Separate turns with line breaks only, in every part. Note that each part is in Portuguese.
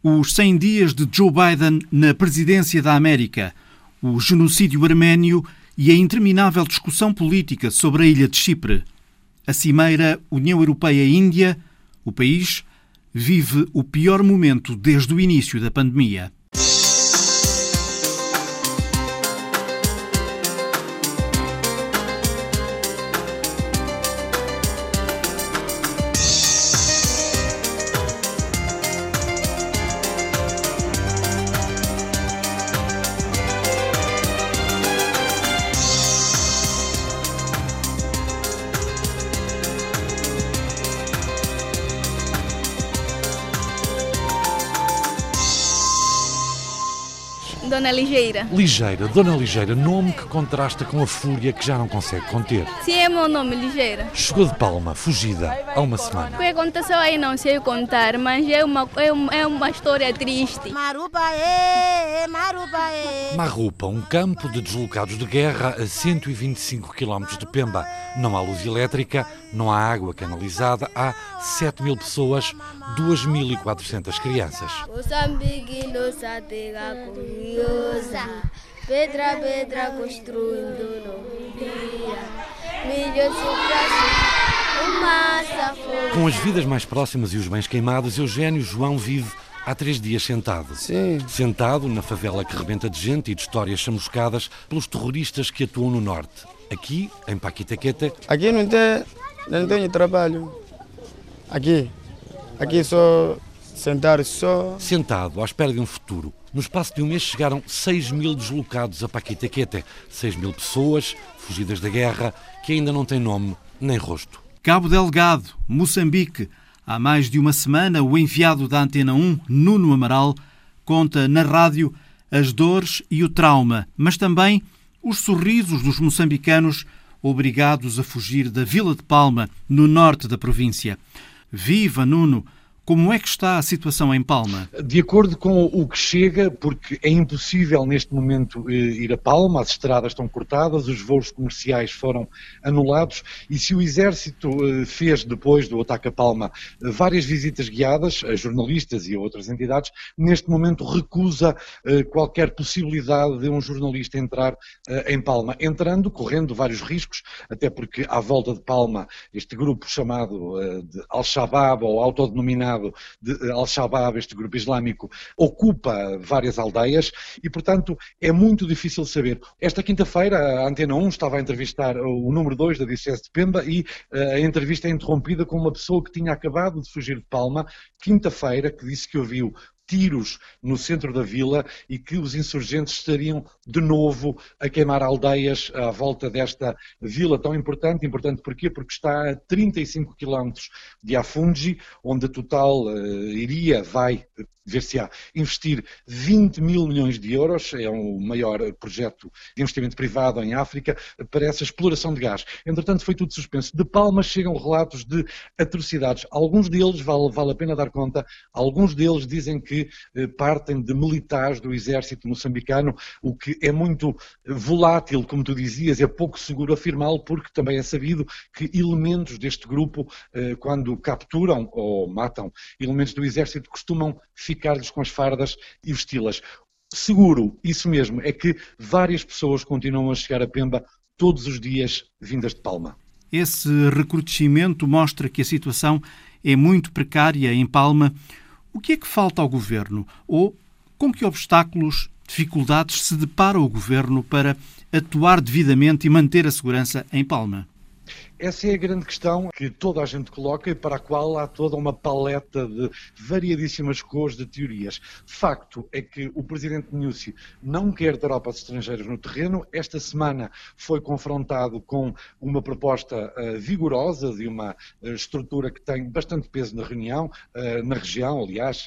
Os 100 dias de Joe Biden na presidência da América, o genocídio arménio e a interminável discussão política sobre a ilha de Chipre. A cimeira União Europeia-Índia, o país, vive o pior momento desde o início da pandemia.
Ligeira.
Ligeira, Dona Ligeira, nome que contrasta com a fúria que já não consegue conter.
Sim, é meu nome, Ligeira.
Chegou de Palma, fugida, há uma semana.
O que aconteceu aí não sei contar, mas é uma, é uma, é uma história triste.
Marrupa, um campo de deslocados de guerra a 125 km de Pemba. Não há luz elétrica, não há água canalizada, há 7 mil pessoas, 2.400 crianças. Pedra, pedra construindo no dia. Milho Com as vidas mais próximas e os bens queimados, Eugênio João vive há três dias sentado.
Sim.
Sentado na favela que rebenta de gente e de histórias chamuscadas pelos terroristas que atuam no norte. Aqui, em Paquitaqueta.
Aqui não tem, não tenho trabalho. Aqui. Aqui só sentar só.
Sentado, à espera de um futuro. No espaço de um mês chegaram 6 mil deslocados a Paquitaquete. 6 mil pessoas, fugidas da guerra, que ainda não têm nome nem rosto.
Cabo Delgado, Moçambique. Há mais de uma semana, o enviado da Antena 1, Nuno Amaral, conta na rádio as dores e o trauma, mas também os sorrisos dos moçambicanos obrigados a fugir da Vila de Palma, no norte da província. Viva, Nuno! Como é que está a situação em Palma?
De acordo com o que chega, porque é impossível neste momento eh, ir a Palma, as estradas estão cortadas, os voos comerciais foram anulados e se o Exército eh, fez, depois do ataque a Palma, várias visitas guiadas a jornalistas e a outras entidades, neste momento recusa eh, qualquer possibilidade de um jornalista entrar em Palma. Entrando, correndo vários riscos, até porque à volta de Palma, este grupo chamado de Al-Shabaab ou autodenominado de eh, Al-Shabaab, este grupo islâmico, ocupa várias aldeias e, portanto, é muito difícil saber. Esta quinta-feira, a Antena 1 estava a entrevistar o número 2 da DCS de Pemba e eh, a entrevista é interrompida com uma pessoa que tinha acabado de fugir de Palma, quinta-feira, que disse que ouviu tiros no centro da vila e que os insurgentes estariam de novo a queimar aldeias à volta desta vila tão importante. Importante porquê? Porque está a 35 quilómetros de Afungi, onde a Total uh, iria, vai ver-se-á investir 20 mil milhões de euros, é o maior projeto de investimento privado em África, para essa exploração de gás. Entretanto, foi tudo suspenso. De Palmas chegam relatos de atrocidades. Alguns deles, vale, vale a pena dar conta, alguns deles dizem que eh, partem de militares do exército moçambicano, o que é muito volátil, como tu dizias, é pouco seguro afirmá-lo, porque também é sabido que elementos deste grupo, eh, quando capturam ou matam elementos do exército, costumam ficar ficar-lhes com as fardas e vesti-las. Seguro, isso mesmo, é que várias pessoas continuam a chegar a Pemba todos os dias vindas de Palma.
Esse recrudescimento mostra que a situação é muito precária em Palma. O que é que falta ao governo? Ou com que obstáculos, dificuldades se depara o governo para atuar devidamente e manter a segurança em Palma?
Essa é a grande questão que toda a gente coloca e para a qual há toda uma paleta de variadíssimas cores de teorias. Facto é que o presidente Nussi não quer tropas estrangeiras no terreno. Esta semana foi confrontado com uma proposta uh, vigorosa de uma uh, estrutura que tem bastante peso na reunião, uh, na região, aliás,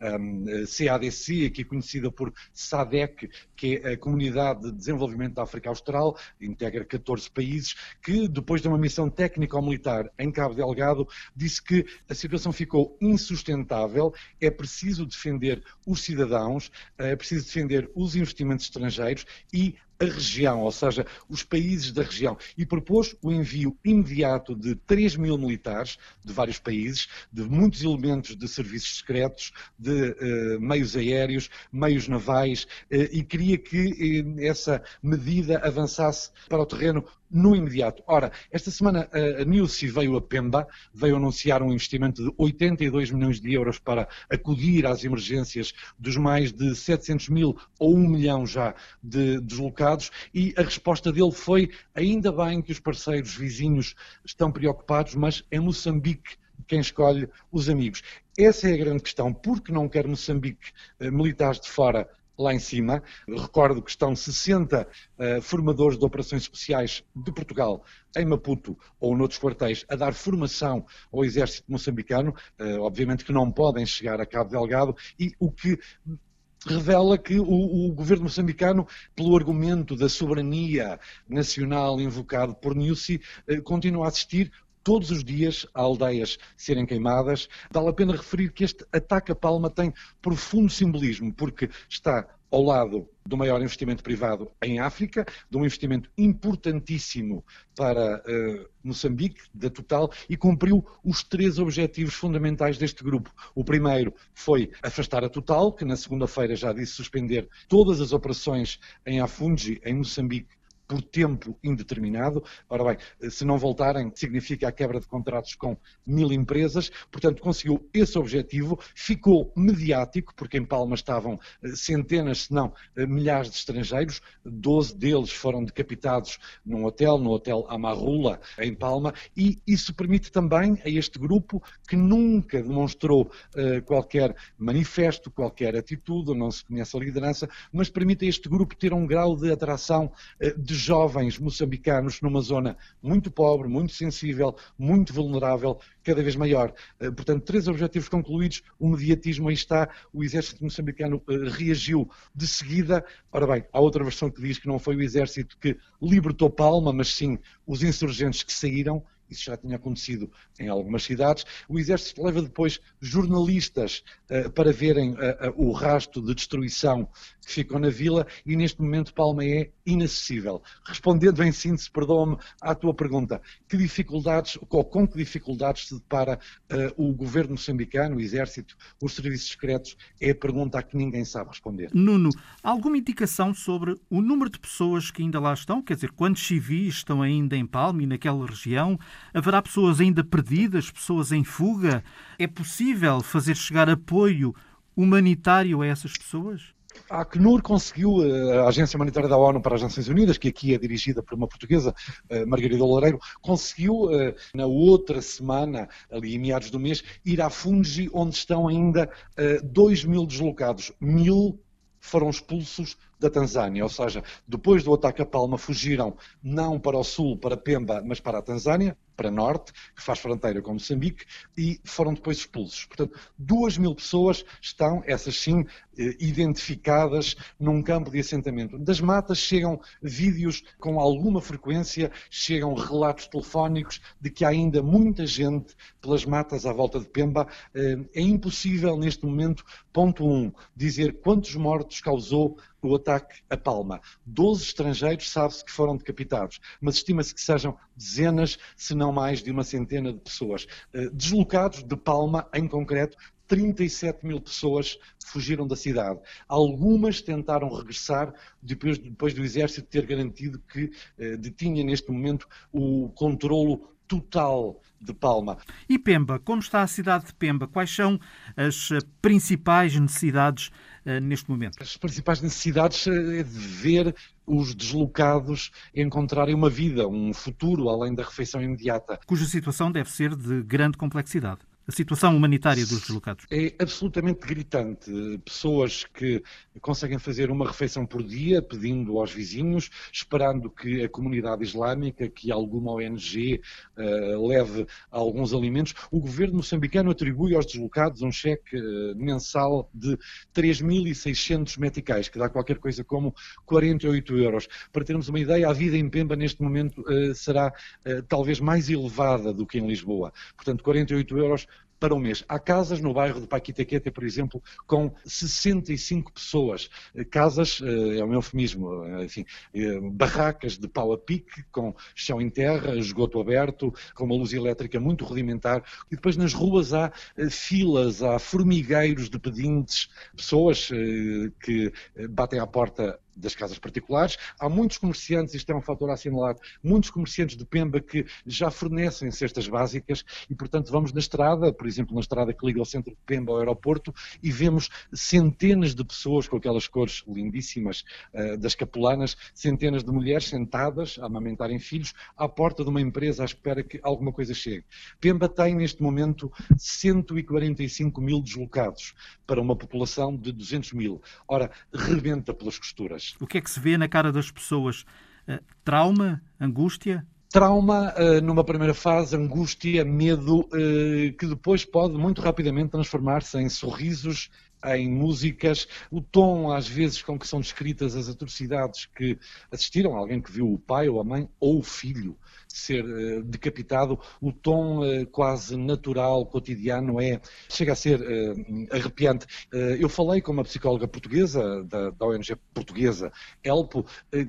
um, CADC, aqui conhecida por SADEC, que é a Comunidade de Desenvolvimento da África Austral, integra 14 países, que depois de uma missão missão técnico-militar em Cabo Delgado, disse que a situação ficou insustentável, é preciso defender os cidadãos, é preciso defender os investimentos estrangeiros e a região, ou seja, os países da região, e propôs o envio imediato de 3 mil militares de vários países, de muitos elementos de serviços secretos, de uh, meios aéreos, meios navais, uh, e queria que uh, essa medida avançasse para o terreno no imediato. Ora, esta semana a Nilsi veio a Pemba, veio anunciar um investimento de 82 milhões de euros para acudir às emergências dos mais de 700 mil ou 1 milhão já de deslocados e a resposta dele foi ainda bem que os parceiros vizinhos estão preocupados, mas é Moçambique quem escolhe os amigos. Essa é a grande questão. Porque não quer Moçambique eh, militares de fora lá em cima. Recordo que estão 60 uh, formadores de operações especiais de Portugal em Maputo ou noutros quartéis a dar formação ao exército moçambicano. Uh, obviamente que não podem chegar a Cabo Delgado e o que revela que o, o, governo moçambicano, pelo argumento da soberania nacional invocado por Nussi, eh, continua a assistir todos os dias a aldeias serem queimadas. Vale a pena referir que este ataque a Palma tem profundo simbolismo, porque está ao lado do maior investimento privado em África, de um investimento importantíssimo para uh, Moçambique, da Total, e cumpriu os três objetivos fundamentais deste grupo. O primeiro foi afastar a Total, que na segunda-feira já disse suspender todas as operações em Afungi, em Moçambique, por tempo indeterminado. Ora bem, se não voltarem, significa a quebra de contratos com mil empresas. Portanto, conseguiu esse objetivo, ficou mediático, porque em Palma estavam eh, centenas, se não eh, milhares de estrangeiros, doze deles foram decapitados num hotel, no Hotel Amarrula, em Palma, e isso permite também a este grupo, que nunca demonstrou uh, qualquer manifesto, qualquer atitude, não se conhece a liderança, mas permite a este grupo ter um grau de atração de jovens moçambicanos numa zona muito pobre, muito sensível, muito vulnerável, cada vez maior. Eh, portanto, três objetivos concluídos, o mediatismo aí está, o exército moçambicano eh, reagiu de seguida. Ora bem, há outra versão que diz que não foi o exército que libertou Palma, mas sim os insurgentes que saíram, isso já tinha acontecido em algumas cidades. O Exército leva depois jornalistas uh, para verem uh, uh, o rasto de destruição que ficou na vila e neste momento Palma é inacessível. Respondendo em síntese, perdoa-me à tua pergunta, que dificuldades, ou com que dificuldades se depara o governo moçambicano, o Exército, os serviços secretos, é a pergunta a que ninguém sabe responder.
Nuno, alguma indicação sobre o número de pessoas que ainda lá estão? Quer dizer, quantos civis estão ainda em Palma e naquela região? Haverá pessoas ainda perdidas, pessoas em fuga? É possível fazer chegar apoio humanitário a essas pessoas?
A Acnur conseguiu, eh, a Agência Humanitária da ONU para as Nações Unidas, que aqui é dirigida por uma portuguesa, eh, Margarida Loureiro, conseguiu eh, na outra semana, ali em meados do mês, ir à Fungi, onde estão ainda 2 mil deslocados. Mil foram expulsos da Tanzânia, ou seja, depois do ataque a Palma fugiram não para o sul, para Pemba, mas para a Tanzânia, para norte, que faz fronteira com Moçambique, e foram depois expulsos. Portanto, duas mil pessoas estão, essas sim, eh, identificadas num campo de assentamento. Das matas chegam vídeos com alguma frequência, chegam relatos telefónicos de que há ainda muita gente pelas matas à volta de Pemba. Eh, é impossível, neste momento, ponto um, dizer quantos mortos causou o ataque a Palma. Doze estrangeiros sabe-se que foram decapitados, mas estima-se que sejam dezenas, se não mais de uma centena de pessoas. Eh, deslocados de Palma, em concreto, 37 mil pessoas fugiram da cidade. Algumas tentaram regressar depois, depois do exército ter garantido que eh, detinha neste momento o controlo total de Palma.
E Pemba, como está a cidade de Pemba? Quais são as eh, principais necessidades neste momento?
As principais necessidades eh, é de ver os deslocados encontrarem uma vida, um futuro além da refeição imediata.
Cuja situação deve ser de grande complexidade a situação humanitária dos deslocados?
É absolutamente gritante. Pessoas que conseguem fazer uma refeição por dia, pedindo aos vizinhos, esperando que a comunidade islâmica, que alguma ONG uh, eh, leve alguns alimentos. O governo moçambicano atribui aos deslocados um cheque uh, mensal de 3.600 meticais, que dá qualquer coisa como 48 euros. Para termos uma ideia, a vida em Pemba neste momento uh, será talvez mais elevada do que em Lisboa. Portanto, 48 euros para o mês. Há casas no bairro de Paquitequete, por exemplo, com 65 pessoas. Casas, é um eufemismo, enfim, barracas de pau a pique, com chão em terra, esgoto aberto, com uma luz elétrica muito rudimentar. E depois nas ruas há filas, há formigueiros de pedintes, pessoas que batem à porta das casas particulares. Há muitos comerciantes, isto é um fator a assinalar, muitos comerciantes de Pemba que já fornecem cestas básicas e, portanto, vamos na estrada, por exemplo, na estrada que liga ao centro de Pemba ao aeroporto e vemos centenas de pessoas com aquelas cores lindíssimas uh, das capulanas, centenas de mulheres sentadas a amamentarem filhos à porta de uma empresa à espera que alguma coisa chegue. Pemba tem, neste momento, 145 mil deslocados para uma população de 200 mil. Ora, rebenta pelas costuras.
O que é que se vê na cara das pessoas? Uh, trauma? Angústia?
Trauma, uh, numa primeira fase, angústia, medo, uh, que depois pode muito rapidamente transformar-se em sorrisos, em músicas, o tom, às vezes, com que são descritas as atrocidades que assistiram, alguém que viu o pai ou a mãe ou o filho ser uh, decapitado, o tom uh, quase natural, cotidiano, é, chega a ser uh, arrepiante. eu falei com uma psicóloga portuguesa, da, da ONG portuguesa, Elpo,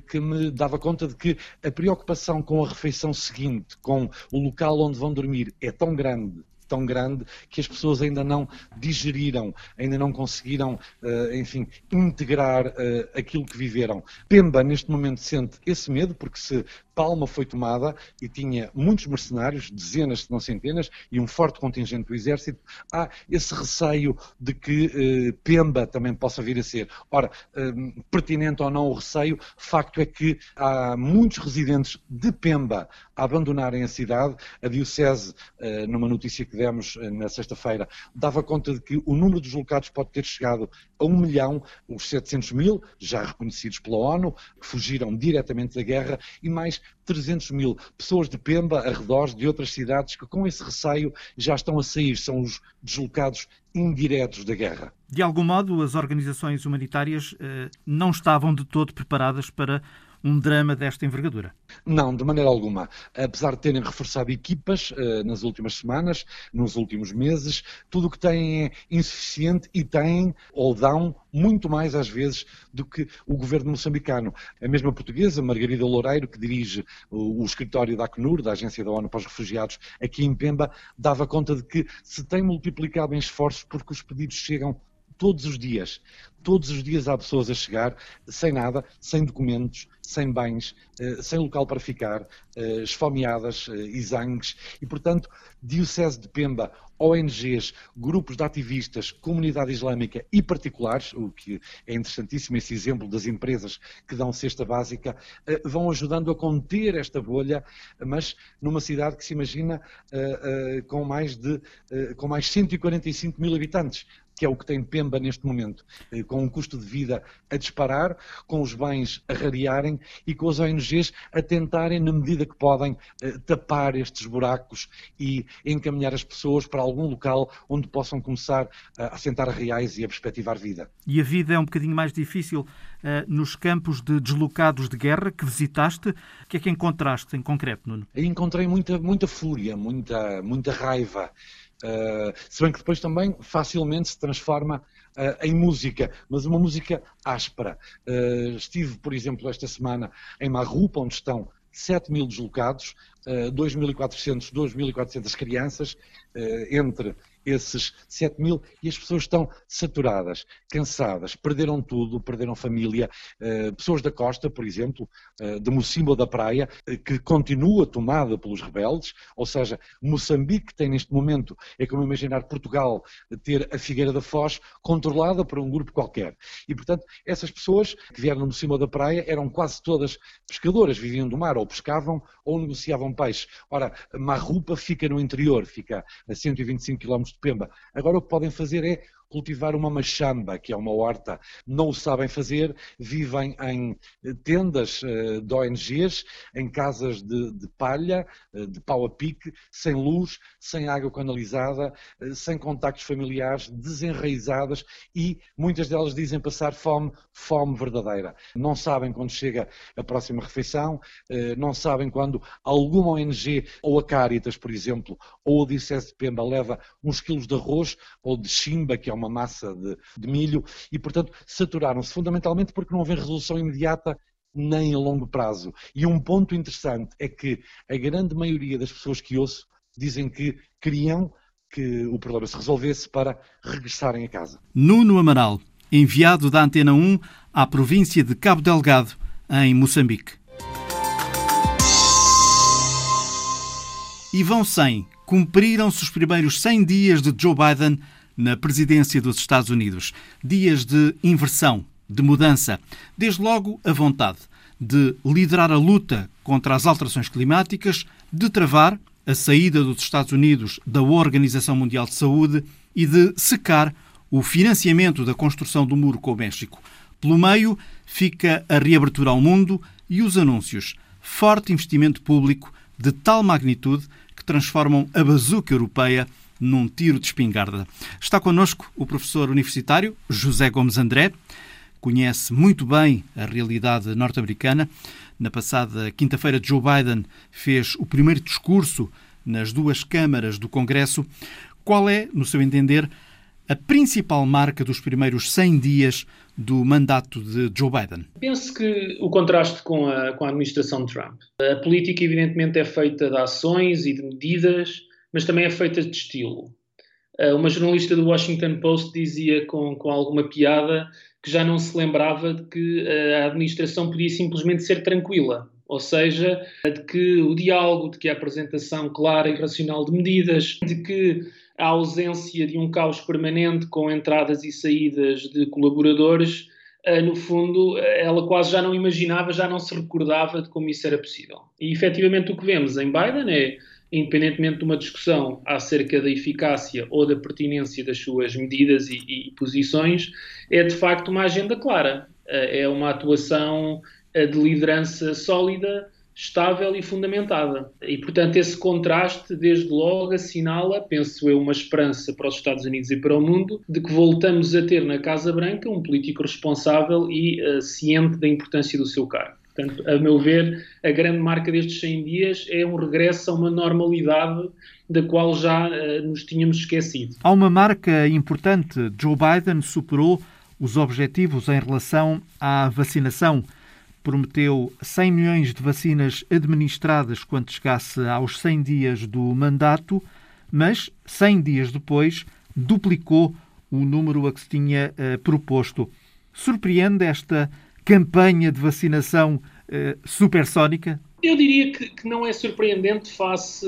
que me dava conta de que a preocupação com a refeição seguinte, com o local onde vão dormir, é tão grande tão grande que as pessoas ainda não digeriram, ainda não conseguiram, uh, enfim, integrar uh, aquilo que viveram. Pemba, neste momento, sente esse medo, porque se Palma foi tomada e tinha muitos mercenários, dezenas, se não centenas, e um forte contingente do exército, há esse receio de que eh, Pemba também possa vir a ser. Ora, eh, pertinente ou não o receio, facto é que há muitos residentes de Pemba a abandonarem a cidade. A Diocese, eh, numa notícia que demos eh, na sexta-feira, dava conta de que o número de deslocados pode ter chegado a um milhão, os 700 mil, já reconhecidos pela ONU, que fugiram diretamente da guerra, e mais 300 mil pessoas de Pemba, arredores de outras cidades, que com esse receio já estão a sair, são os deslocados indiretos da guerra.
De algum modo, as organizações humanitárias eh, não estavam de todo preparadas para um drama desta envergadura.
Não, de maneira alguma. Apesar de terem reforçado equipas uh, nas últimas semanas, nos últimos meses, tudo o que têm é insuficiente e têm ou dão muito mais às vezes do que o governo moçambicano. A mesma portuguesa, Margarida Loureiro, que dirige o, o escritório da Acnur, da Agência da ONU para os Refugiados, aqui em Pemba, dava conta de que se tem multiplicado em esforços porque os pedidos chegam todos os dias. Todos os dias há pessoas a chegar sem nada, sem documentos, sem bens, eh, sem local para ficar, eh, esfomeadas, eh, exangues, e, portanto, Diocese de Pemba, ONGs, grupos de ativistas, comunidade islâmica e particulares, o que é interessantíssimo esse exemplo das empresas que dão cesta básica, vão ajudando a conter esta bolha, mas numa cidade que se imagina com mais de com mais 145 mil habitantes que é o que tem Pemba neste momento, eh, com um custo de vida a disparar, com os bens a rarearem e com as ONGs a tentarem, na medida que podem, eh, tapar estes buracos e encaminhar as pessoas para algum local onde possam começar a assentar reais e a perspectivar vida.
E a vida é um bocadinho mais difícil uh, nos campos de deslocados de guerra que visitaste. O que é que encontraste em concreto, Nuno?
Encontrei muita, muita fúria, muita, muita raiva. Uh, se bem que depois também facilmente se transforma uh, em música, mas uma música áspera. Uh, estive, por exemplo, esta semana em Marrupa, onde estão 7 mil deslocados, 2.400, 2.400 crianças, entre esses 7 mil e as pessoas estão saturadas, cansadas, perderam tudo, perderam família. Uh, pessoas da costa, por exemplo, uh, de Mocimbo da Praia, uh, que continua tomada pelos rebeldes, ou seja, Moçambique tem neste momento, é como imaginar Portugal ter a Figueira da Foz controlada por um grupo qualquer. E, portanto, essas pessoas que vieram no Mocimbo da Praia eram quase todas pescadoras, viviam do mar, ou pescavam ou negociavam peixe. Ora, Marrupa fica no interior, fica a 125 km Agora o que podem fazer é cultivar uma machamba, que é uma horta, não o sabem fazer, vivem em tendas uh, de ONGs, em casas de, de palha, uh, de pau a pique, sem luz, sem água canalizada, uh, sem contactos familiares, desenraizadas e muitas delas dizem passar fome, fome verdadeira. Não sabem quando chega a próxima refeição, não sabem quando alguma ONG, ou a Caritas, por exemplo, ou o Diocese de Pemba leva uns quilos de arroz ou de chimba, que é uma massa de, de milho, e portanto saturaram-se fundamentalmente porque não houve resolução imediata nem a longo prazo. E um ponto interessante é que a grande maioria das pessoas que ouço dizem que queriam que o problema se resolvesse para regressarem a casa.
Nuno Amaral, enviado da Antena 1 à província de Cabo Delgado, em Moçambique. E vão 100. Cumpriram-se os primeiros 100 dias de Joe Biden na presidência dos Estados Unidos. Dias de inversão, de mudança. Desde logo, a vontade de liderar a luta contra as alterações climáticas, de travar a saída dos Estados Unidos da Organização Mundial de Saúde e de secar o financiamento da construção do muro com o México. Pelo meio, fica a reabertura ao mundo e os anúncios. Forte investimento público de tal magnitude que transformam a bazuca europeia num tiro de espingarda. Está connosco o professor universitário José Gomes André, conhece muito bem a realidade norte-americana. Na passada quinta-feira, Joe Biden fez o primeiro discurso nas duas câmaras do Congresso. Qual é, no seu entender, a principal marca dos primeiros 100 dias do mandato de Joe Biden?
Penso que o contraste com a, com a administração Trump. A política, evidentemente, é feita de ações e de medidas mas também é feita de estilo. Uh, uma jornalista do Washington Post dizia com, com alguma piada que já não se lembrava de que uh, a administração podia simplesmente ser tranquila, ou seja, de que o diálogo, de que a apresentação clara e racional de medidas, de que a ausência de um caos permanente com entradas e saídas de colaboradores, uh, no fundo, ela quase já não imaginava, já não se recordava de como isso era possível. E efetivamente o que vemos em Biden é independentemente de uma discussão acerca da eficácia ou da pertinência das suas medidas e, e posições, é de facto uma agenda clara. Eh, é uma atuação eh, de liderança sólida, estável e fundamentada. E, portanto, esse contraste, desde logo, assinala, penso eu, uma esperança para os Estados Unidos e para o mundo de que voltamos a ter na Casa Branca um político responsável e uh, ciente da importância do seu cargo. Portanto, a meu ver, a grande marca destes 100 dias é um regresso a uma normalidade da qual já uh, nos tínhamos esquecido.
Há uma marca importante. Joe Biden superou os objetivos em relação à vacinação. Prometeu 100 milhões de vacinas administradas quando chegasse aos 100 dias do mandato, mas 100 dias depois duplicou o número a que se tinha uh, proposto. Surpreende esta campanha de vacinação uh, supersónica?
Eu diria que, que, não é surpreendente face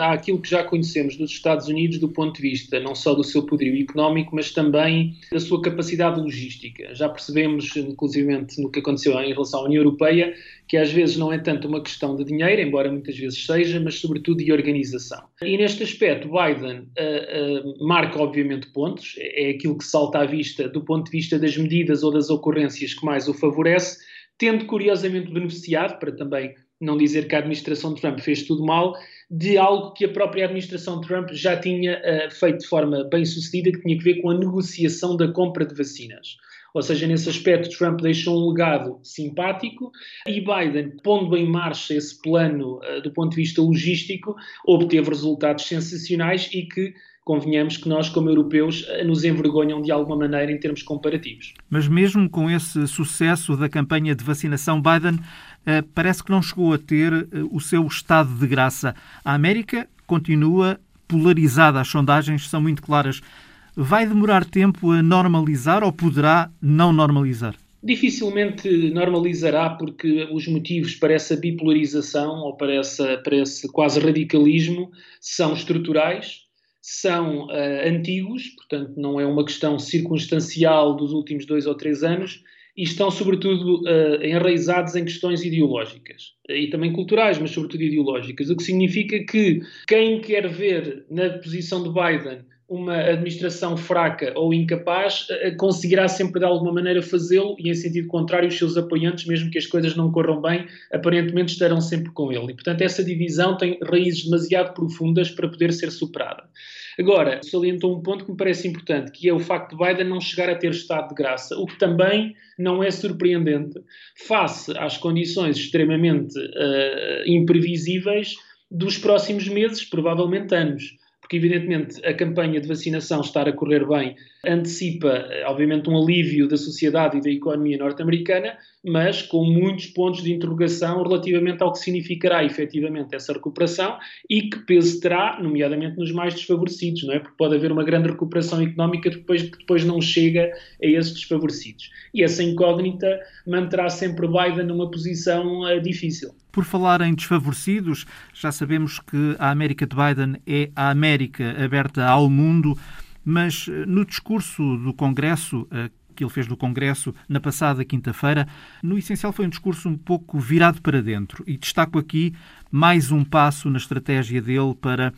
àquilo que já conhecemos dos Estados Unidos do ponto de vista não só do seu poderio económico, mas também da sua capacidade logística. Já percebemos, inclusive no que aconteceu em relação à União Europeia, que às vezes não é tanto uma questão de dinheiro, embora muitas vezes seja, mas sobretudo de organização. E neste aspecto, Biden uh, uh, marca obviamente pontos, é aquilo que salta à vista do ponto de vista das medidas ou das ocorrências que mais o favorece, tendo curiosamente beneficiado, para também não dizer que a administração de Trump fez tudo mal, de algo que a própria administração de Trump já tinha uh, feito de forma bem sucedida, que tinha que ver com a negociação da compra de vacinas. Ou seja, nesse aspecto, Trump deixou um legado simpático e Biden, pondo em marcha esse plano uh, do ponto de vista logístico, obteve resultados sensacionais e que convenhamos que nós, como europeus, eh, nos envergonham de alguma maneira em termos comparativos.
Mas mesmo com esse sucesso da campanha de vacinação, Biden eh, parece que não chegou a ter eh, o seu estado de graça. A América continua polarizada, as sondagens são muito claras. Vai demorar tempo a normalizar ou poderá não normalizar?
Dificilmente normalizará, porque os motivos para essa bipolarização ou para, essa, para esse quase radicalismo são estruturais, são uh, antigos, portanto, não é uma questão circunstancial dos últimos dois ou três anos, e estão, sobretudo, uh, enraizados em questões ideológicas e também culturais, mas sobretudo ideológicas, o que significa que quem quer ver na posição de Biden uma administração fraca ou incapaz eh, conseguirá sempre de alguma maneira fazê-lo e, em sentido contrário, os seus apoiantes, mesmo que as coisas não corram bem, aparentemente estarão sempre com ele. E, portanto, essa divisão tem raízes demasiado profundas para poder ser superada. Agora, salientou um ponto que me parece importante, que é o facto de Biden não chegar a ter estado de graça, o que também não é surpreendente face às condições extremamente uh, imprevisíveis dos próximos meses, provavelmente anos porque evidentemente a campanha de vacinação estar a correr bem antecipa, obviamente, um alívio da sociedade e da economia norte-americana, mas com muitos pontos de interrogação relativamente ao que significará efetivamente essa recuperação e que peso terá, nomeadamente nos mais desfavorecidos, não é? Porque pode haver uma grande recuperação económica depois, que depois não chega a esses desfavorecidos. E essa incógnita manterá sempre Biden numa posição uh, difícil.
Por falar em desfavorecidos, já sabemos que a América de Biden é a América aberta ao mundo, mas eh, no discurso do Congresso, eh, que ele fez do Congresso na passada quinta-feira, no essencial foi um discurso um pouco virado para dentro. E destaco aqui mais um passo na estratégia dele para,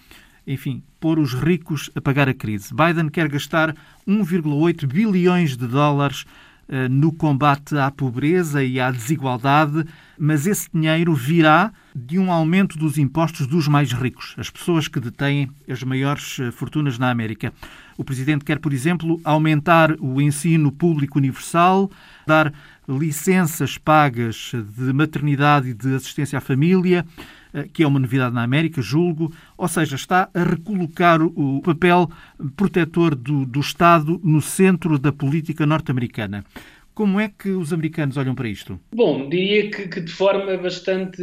enfim, pôr os ricos a pagar a crise. Biden quer gastar 1,8 bilhões de dólares eh, no combate à pobreza e à desigualdade, mas esse dinheiro virá de um aumento dos impostos dos mais ricos, as pessoas que detêm as maiores fortunas na América. O presidente quer, por exemplo, aumentar o ensino público universal, dar licenças pagas de maternidade e de assistência à família, eh, que é uma novidade na América, julgo, ou seja, está a recolocar o papel protetor do, do Estado no centro da política norte-americana. Como é que os americanos olham para isto?
Bom, diria que, que de forma bastante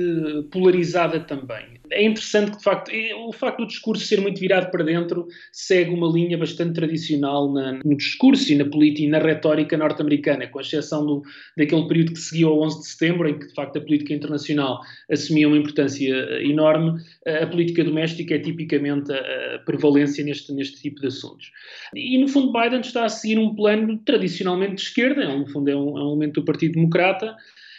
polarizada também. É interessante que, de facto, o facto do discurso ser muito virado para dentro segue uma linha bastante tradicional na, no discurso e na política e na retórica norte-americana, com exceção do, daquele período que seguiu ao 11 de setembro, em que, de facto, a política internacional assumia uma importância eh, enorme, a política doméstica é tipicamente a, a prevalência neste, neste tipo de assuntos. E, no fundo, Biden está a seguir um plano tradicionalmente de esquerda, no fundo, é um, é um elemento do Partido Democrata,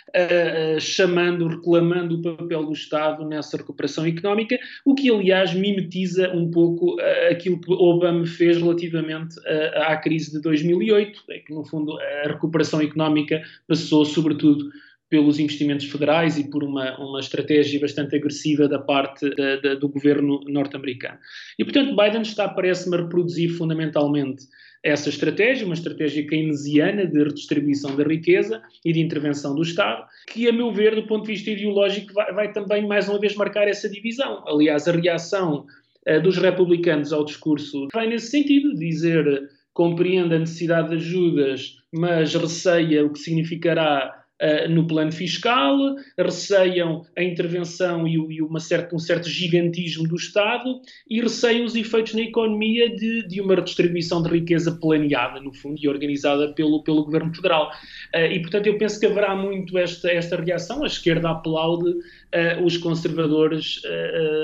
uh, chamando, reclamando o papel do Estado nessa recuperação económica, o que aliás mimetiza um pouco uh, aquilo que Obama fez relativamente à crise de 2008, é que no fundo a recuperação económica passou sobretudo pelos investimentos federais e por uma, uma estratégia bastante agressiva da parte da, da, do governo norte-americano. E, portanto, Biden está, parece-me, a reproduzir fundamentalmente essa estratégia, uma estratégia keynesiana de redistribuição da riqueza e de intervenção do Estado, que, a meu ver, do ponto de vista ideológico, vai, vai também mais uma vez marcar essa divisão. Aliás, a reação uh, dos republicanos ao discurso vai nesse sentido, dizer compreende a necessidade de ajudas, mas receia o que significará Uh, no plano fiscal, receiam a intervenção e, e uma certa, um certo gigantismo do Estado e receiam os efeitos na economia de, de, uma redistribuição de riqueza planeada, no fundo, e organizada pelo, pelo Governo Federal. Uh, e, portanto, eu penso que haverá muito esta, esta reação. A esquerda aplaude, uh, os conservadores,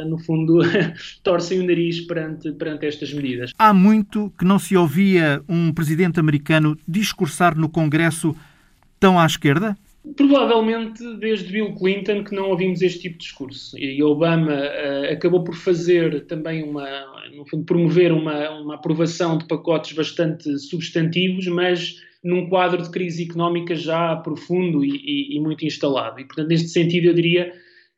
no fundo, torcem o nariz perante, perante estas medidas.
Há muito que não se ouvia um presidente americano discursar no Congresso tão à esquerda?
Provavelmente desde Bill Clinton que não ouvimos este tipo de discurso. E Obama uh, acabou por fazer também uma, no fundo, promover uma, uma aprovação de pacotes bastante substantivos, mas num quadro de crise económica já profundo e, e, e muito instalado. E, portanto, neste sentido, eu diria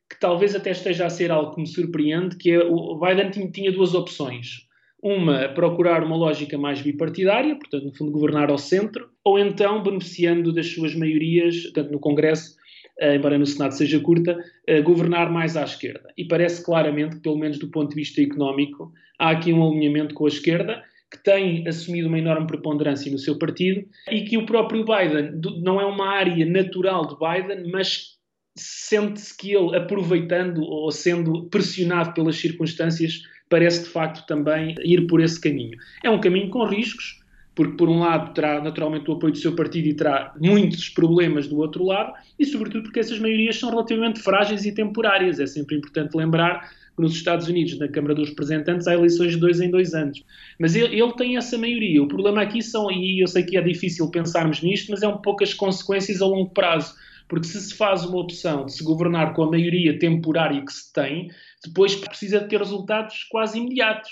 que talvez até esteja a ser algo que me surpreende, que é o Biden tinha duas opções. Uma, procurar uma lógica mais bipartidária, portanto, no fundo, governar ao centro, ou então beneficiando das suas maiorias, tanto no Congresso, eh, embora no Senado seja curta, eh, governar mais à esquerda. E parece claramente que, pelo menos do ponto de vista económico, há aqui um alinhamento com a esquerda, que tem assumido uma enorme preponderância no seu partido e que o próprio Biden não é uma área natural de Biden, mas sente-se que ele, aproveitando ou sendo pressionado pelas circunstâncias, parece de facto também ir por esse caminho. É um caminho com riscos, porque por um lado terá naturalmente o apoio do seu partido e terá muitos problemas do outro lado, e sobretudo porque essas maiorias são relativamente frágeis e temporárias. É sempre importante lembrar que nos Estados Unidos, na Câmara dos Representantes, há eleições de dois em dois anos. Mas ele, ele, tem essa maioria. O problema aqui são, e eu sei que é difícil pensarmos nisto, mas é um pouco as consequências a longo prazo. Porque se se faz uma opção de se governar com a maioria temporária que se tem, depois precisa de ter resultados quase imediatos.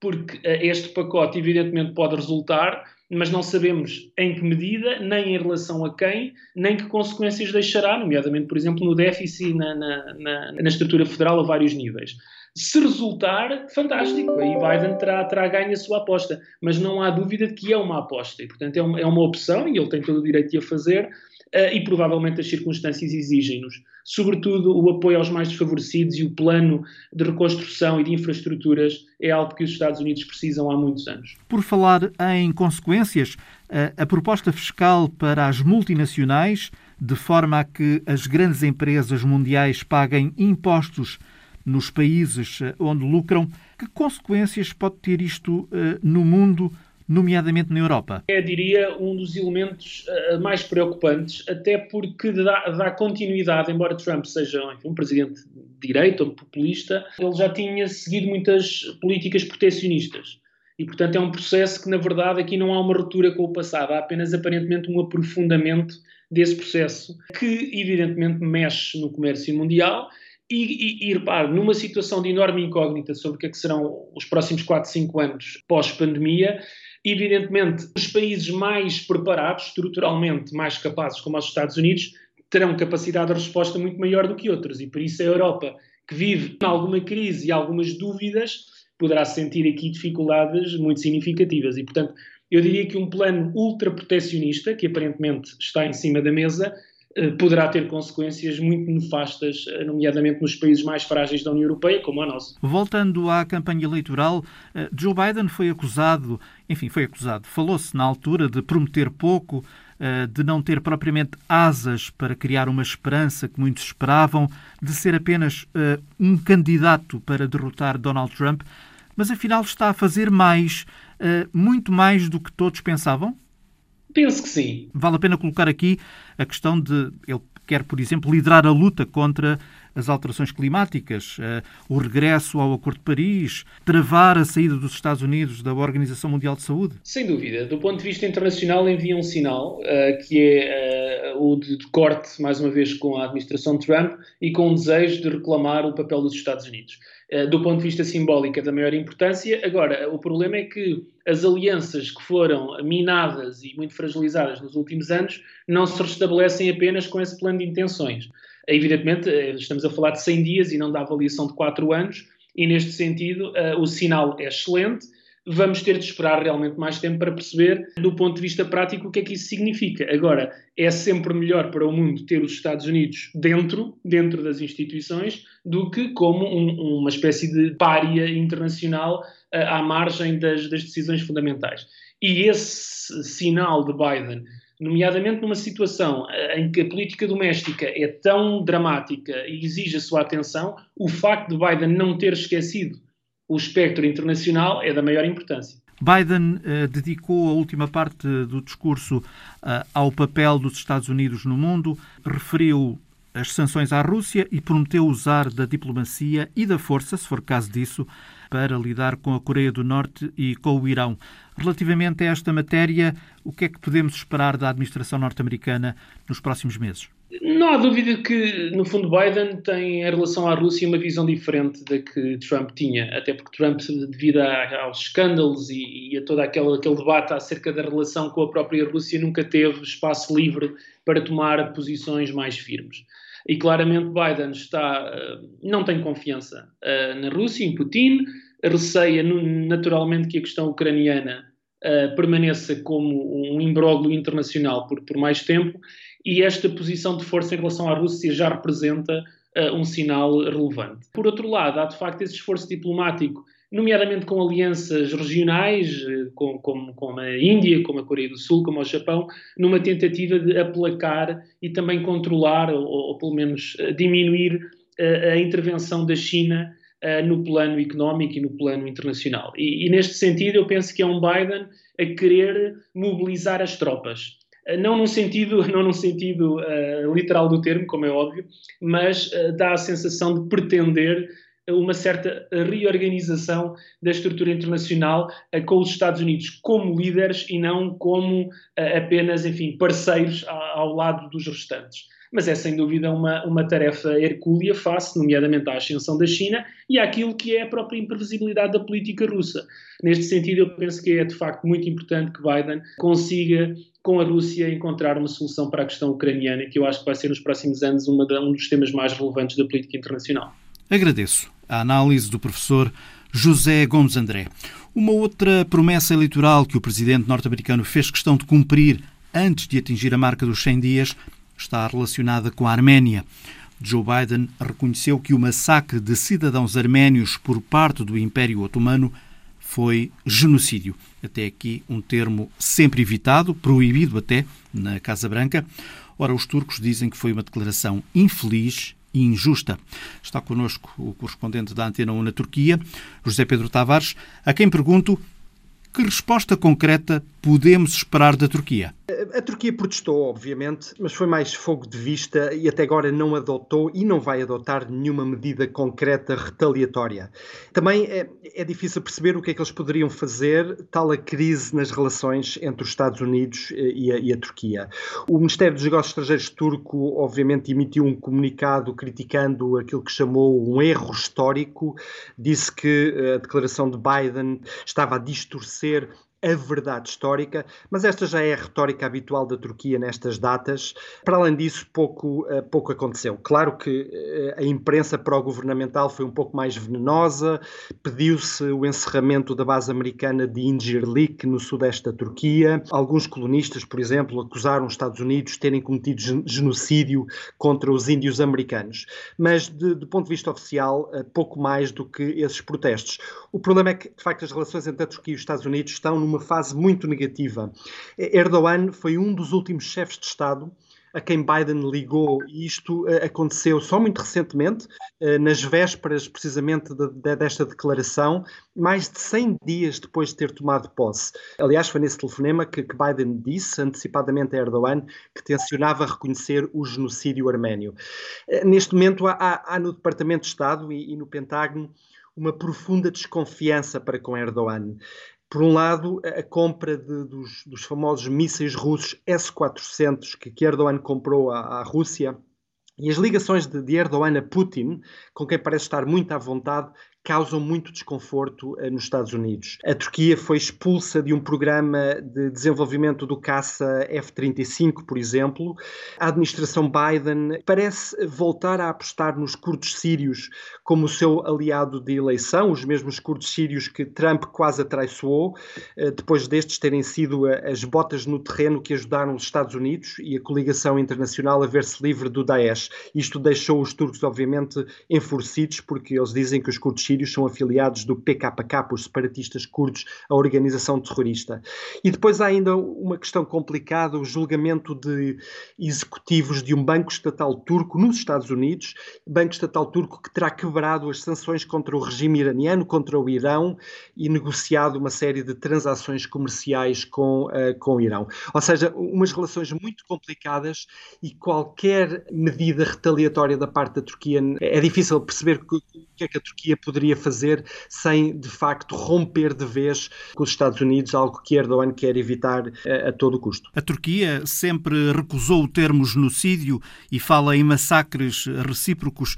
porque este pacote, evidentemente, pode resultar mas não sabemos em que medida, nem em relação a quem, nem que consequências deixará, nomeadamente, por exemplo, no déficit na, na, na, na estrutura federal a vários níveis. Se resultar, fantástico, aí Biden terá, terá ganho a sua aposta, mas não há dúvida de que é uma aposta e, portanto, é uma, é uma opção e ele tem todo o direito de a fazer e provavelmente as circunstâncias exigem-nos sobretudo o apoio aos mais desfavorecidos e o plano de reconstrução e de infraestruturas é algo que os Estados Unidos precisam há muitos anos.
Por falar em consequências, a proposta fiscal para as multinacionais, de forma a que as grandes empresas mundiais paguem impostos nos países eh, onde lucram, que consequências pode ter isto eh, no mundo? Nomeadamente na Europa?
É, diria, um dos elementos uh, mais preocupantes, até porque dá, dá continuidade, embora Trump seja enfim, um presidente de direita ou populista, ele já tinha seguido muitas políticas protecionistas. E, portanto, é um processo que, na verdade, aqui não há uma ruptura com o passado, há apenas aparentemente um aprofundamento desse processo, que, evidentemente, mexe no comércio mundial e, e, e repare, numa situação de enorme incógnita sobre o que, é que serão os próximos 4, 5 anos pós-pandemia, Evidentemente, os países mais preparados, estruturalmente mais capazes, como os Estados Unidos, terão capacidade de resposta muito maior do que outros. E por isso a Europa, que vive alguma crise e algumas dúvidas, poderá sentir aqui dificuldades muito significativas. E, portanto, eu diria que um plano ultra protecionista, que aparentemente está em cima da mesa, poderá ter consequências muito nefastas, eh, nomeadamente nos países mais frágeis da União Europeia, como a nossa.
Voltando à campanha eleitoral, eh, Joe Biden foi acusado, enfim, foi acusado, falou-se na altura de prometer pouco, de não ter propriamente asas para criar uma esperança que muitos esperavam, de ser apenas um candidato para derrotar Donald Trump, mas afinal está a fazer mais, muito mais do que todos pensavam?
Penso que sim.
Vale a pena colocar aqui a questão de ele quer, por exemplo, liderar a luta contra as alterações climáticas, uh, o regresso ao Acordo de Paris, travar a saída dos Estados Unidos da Organização Mundial de Saúde?
Sem dúvida. Do ponto de vista internacional, envia um sinal uh, que é uh, o de, de, corte, mais uma vez, com a administração Trump e com o desejo de reclamar o papel dos Estados Unidos. Do ponto de vista simbólico, é da maior importância. Agora, o problema é que as alianças que foram minadas e muito fragilizadas nos últimos anos não se restabelecem apenas com esse plano de intenções. Evidentemente, eh, estamos a falar de 100 dias e não da avaliação de 4 anos, e neste sentido, eh, o sinal é excelente. Vamos ter de esperar realmente mais tempo para perceber, do ponto de vista prático, o que é que isso significa. Agora, é sempre melhor para o mundo ter os Estados Unidos dentro, dentro das instituições, do que como um, uma espécie de pária internacional uh, à margem das, das decisões fundamentais. E esse sinal de Biden nomeadamente numa situação eh, em que a política doméstica é tão dramática e exige a sua atenção, o facto de Biden não ter esquecido o espectro internacional é da maior importância.
Biden eh, dedicou a última parte do discurso eh, ao papel dos Estados Unidos no mundo, referiu as sanções à Rússia e prometeu usar da diplomacia e da força, se for caso disso, para lidar com a Coreia do Norte e com o Irão. Relativamente a esta matéria, o que é que podemos esperar da administração norte-americana nos próximos meses?
Não há dúvida que, no fundo, Biden tem, em relação à Rússia, uma visão diferente da que Trump tinha, até porque Trump, devido aos escândalos e, e a todo aquele, aquele debate acerca da relação com a própria Rússia, nunca teve espaço livre para tomar posições mais firmes. E claramente Biden está, eh, não tem confiança eh, na Rússia, em Putin, receia naturalmente que a questão ucraniana uh, permaneça como um imbróglio internacional por, por mais tempo e esta posição de força em relação à Rússia já representa uh, um sinal relevante. Por outro lado, há de facto esse esforço diplomático, nomeadamente com alianças regionais, como, como, como a Índia, como a Coreia do Sul, como o Japão, numa tentativa de aplacar e também controlar, ou, ou pelo menos diminuir, uh, a intervenção da China no plano económico e no plano internacional. E, e, neste sentido, eu penso que é um Biden a querer mobilizar as tropas. Uh, não num sentido, não num sentido uh, literal do termo, como é óbvio, mas dá a sensação de pretender uma certa reorganização da estrutura internacional com os Estados Unidos como líderes e não como apenas, enfim, parceiros ao lado dos restantes mas é sem dúvida uma, uma tarefa hercúlea face, nomeadamente, à ascensão da China e àquilo que é a própria imprevisibilidade da política russa. Neste sentido, eu penso que é de facto muito importante que Biden consiga com a Rússia encontrar uma solução para a questão ucraniana, que eu acho que vai ser nos próximos anos uma um dos temas mais relevantes da política internacional.
Agradeço a análise do professor José Gomes André. Uma outra promessa eleitoral que o presidente norte-americano fez questão de cumprir antes de atingir a marca dos 100 dias está relacionada com a Arménia. Joe Biden reconheceu que o massacre de cidadãos arménios por parte do Império Otomano foi genocídio. Até aqui um termo sempre evitado, proibido até na Casa Branca. Ora, os turcos dizem que foi uma declaração infeliz e injusta. Está connosco o correspondente da Antena 1 na Turquia, José Pedro Tavares, a quem pergunto que resposta concreta podemos esperar da Turquia?
A Turquia protestou, obviamente, mas foi mais fogo de vista e até agora não adotou e não vai adotar nenhuma medida concreta retaliatória. Também é, é difícil perceber o que é que eles poderiam fazer, tal a crise nas relações entre os Estados Unidos e a, e a Turquia. O Ministério dos Negócios Estrangeiros turco, obviamente, emitiu um comunicado criticando aquilo que chamou um erro histórico, disse que a declaração de Biden estava a distorcer a verdade histórica, mas esta já é a retórica habitual da Turquia nestas datas. Para além disso, pouco, eh, pouco aconteceu. Claro que eh, a imprensa pró-governamental foi um pouco mais venenosa, pediu-se o encerramento da base americana de Incirlik, no sudeste da Turquia. Alguns colonistas, por exemplo, acusaram os Estados Unidos de terem cometido genocídio contra os índios americanos. Mas, de, do ponto de vista oficial, eh, pouco mais do que esses protestos. O problema é que, de facto, as relações entre a Turquia e os Estados Unidos estão numa fase muito negativa. Erdogan foi um dos últimos chefes de Estado a quem Biden ligou, e isto uh, aconteceu só muito recentemente, uh, nas vésperas precisamente de, de, desta declaração, mais de 100 dias depois de ter tomado posse. Aliás, foi nesse telefonema que, Biden disse antecipadamente a Erdogan que tencionava reconhecer o genocídio arménio. Uh, neste momento, há, há, há, no Departamento de Estado e, e no Pentágono uma profunda desconfiança para com Erdogan. Por um lado, a compra de, dos, dos, famosos mísseis russos S-400 que, que Erdogan comprou à, à Rússia e as ligações de, de Erdogan a Putin, com quem parece estar muito à vontade, causam muito desconforto uh, nos Estados Unidos. A Turquia foi expulsa de um programa de desenvolvimento do caça F-35, por exemplo. A administração Biden parece voltar a apostar nos curdos sírios como seu aliado de eleição, os mesmos curdos sírios que Trump quase atraiçoou, uh, depois destes terem sido uh, as botas no terreno que ajudaram os Estados Unidos e a coligação internacional a ver-se livre do Daesh. Isto deixou os turcos, obviamente, enfurecidos, porque eles dizem que os curdos sírios são afiliados do PKK, os separatistas curdos, a organização terrorista. E depois há ainda uma questão complicada, o julgamento de executivos de um banco estatal turco nos Estados Unidos, banco estatal turco que terá quebrado as sanções contra o regime iraniano, contra o Irão e negociado uma série de transações comerciais com, uh, com o Irão. Ou seja, umas relações muito complicadas e qualquer medida retaliatória da parte da Turquia é difícil perceber que é que a Turquia poderia fazer sem, de facto, romper de vez com os Estados Unidos, algo que Erdogan quer evitar a, eh, a todo custo.
A Turquia sempre recusou o termo genocídio e fala em massacres recíprocos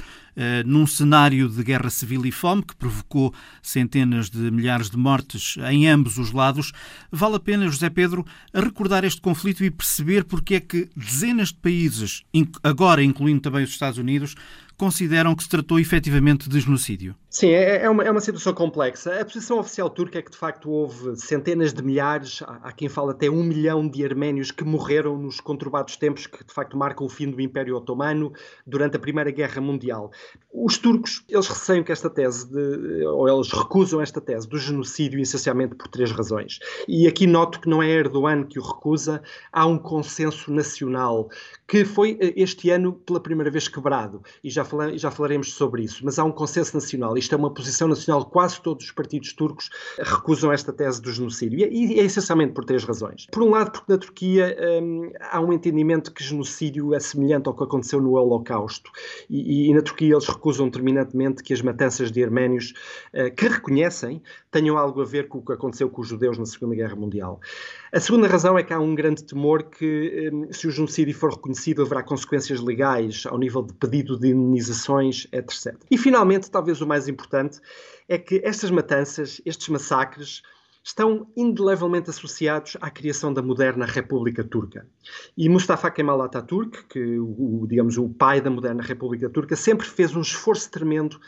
num cenário de guerra civil e fome que provocou centenas de milhares de mortes em ambos os lados. Vale a pena, José Pedro, recordar este conflito e perceber porque é que dezenas de países, agora incluindo também os Estados Unidos, consideram que se tratou efetivamente de genocídio?
Sim, é, é, uma, é uma situação complexa. A posição oficial turca é que de facto houve centenas de milhares, há, há quem fala até um milhão de arménios que morreram nos conturbados tempos que de facto marcam o fim do Império Otomano durante a Primeira Guerra Mundial. Os turcos, eles receiam que esta tese, de, ou eles recusam esta tese do genocídio essencialmente por três razões. E aqui noto que não é Erdogan que o recusa, há um consenso nacional que foi eh, este ano pela primeira vez quebrado, e já, já falaremos sobre isso, mas há um consenso nacional Isto é uma posição nacional. Quase todos os partidos turcos recusam esta tese do genocídio. E é, essencialmente por três razões. Por um lado, porque na Turquia hum, há um entendimento que genocídio é semelhante ao que aconteceu no Holocausto. E, e na Turquia eles recusam terminantemente que as matanças de arménios, uh, que reconhecem, tenham algo a ver com o que aconteceu com os judeus na Segunda Guerra Mundial. A segunda razão é que há um grande temor que, hum, se o genocídio for reconhecido, haverá consequências legais ao nível de pedido de indenizações, etc. E, finalmente, talvez o mais importante, é que estas matanças, estes massacres, estão indelevelmente associados à criação da moderna República Turca. E Mustafa Kemal Atatürk, que o, digamos o pai da moderna República Turca, sempre fez um esforço tremendo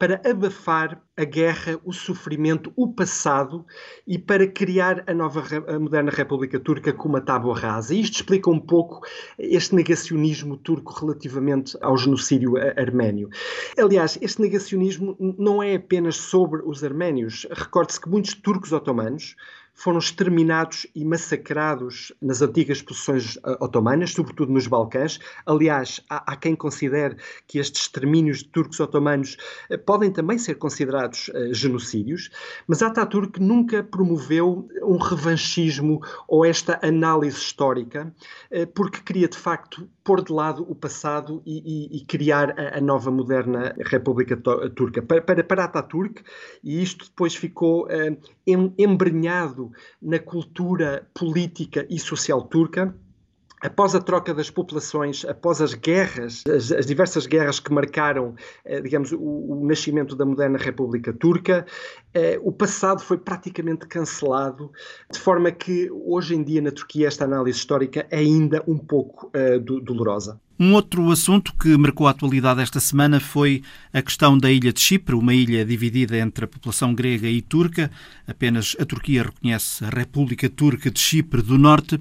para abafar a guerra, o sofrimento, o passado e para criar a nova a moderna República Turca com uma tábua rasa. E isto explica um pouco este negacionismo turco relativamente ao genocídio arménio. Aliás, este negacionismo não é apenas sobre os arménios. Recorde-se que muitos turcos otomanos foram exterminados e massacrados nas antigas posições uh, otomanas, sobretudo nos Balcãs. Aliás, há, há, quem considere que estes extermínios de turcos otomanos uh, podem também ser considerados uh, genocídios, mas Ataturk nunca promoveu um revanchismo ou esta análise histórica, porque queria de facto pôr de lado o passado e, e, e criar a, a, nova moderna República Turca. Para, para, para Ataturk, e isto depois ficou embrenhado na cultura política e social turca. Após a troca das populações, após as guerras, as, as diversas guerras que marcaram, eh, digamos, o, o, nascimento da moderna República Turca, eh, o passado foi praticamente cancelado, de forma que hoje em dia na Turquia esta análise histórica é ainda um pouco eh, do, dolorosa.
Um outro assunto que marcou a atualidade esta semana foi a questão da ilha de Chipre, uma ilha dividida entre a população grega e turca. Apenas a Turquia reconhece a República Turca de Chipre do Norte.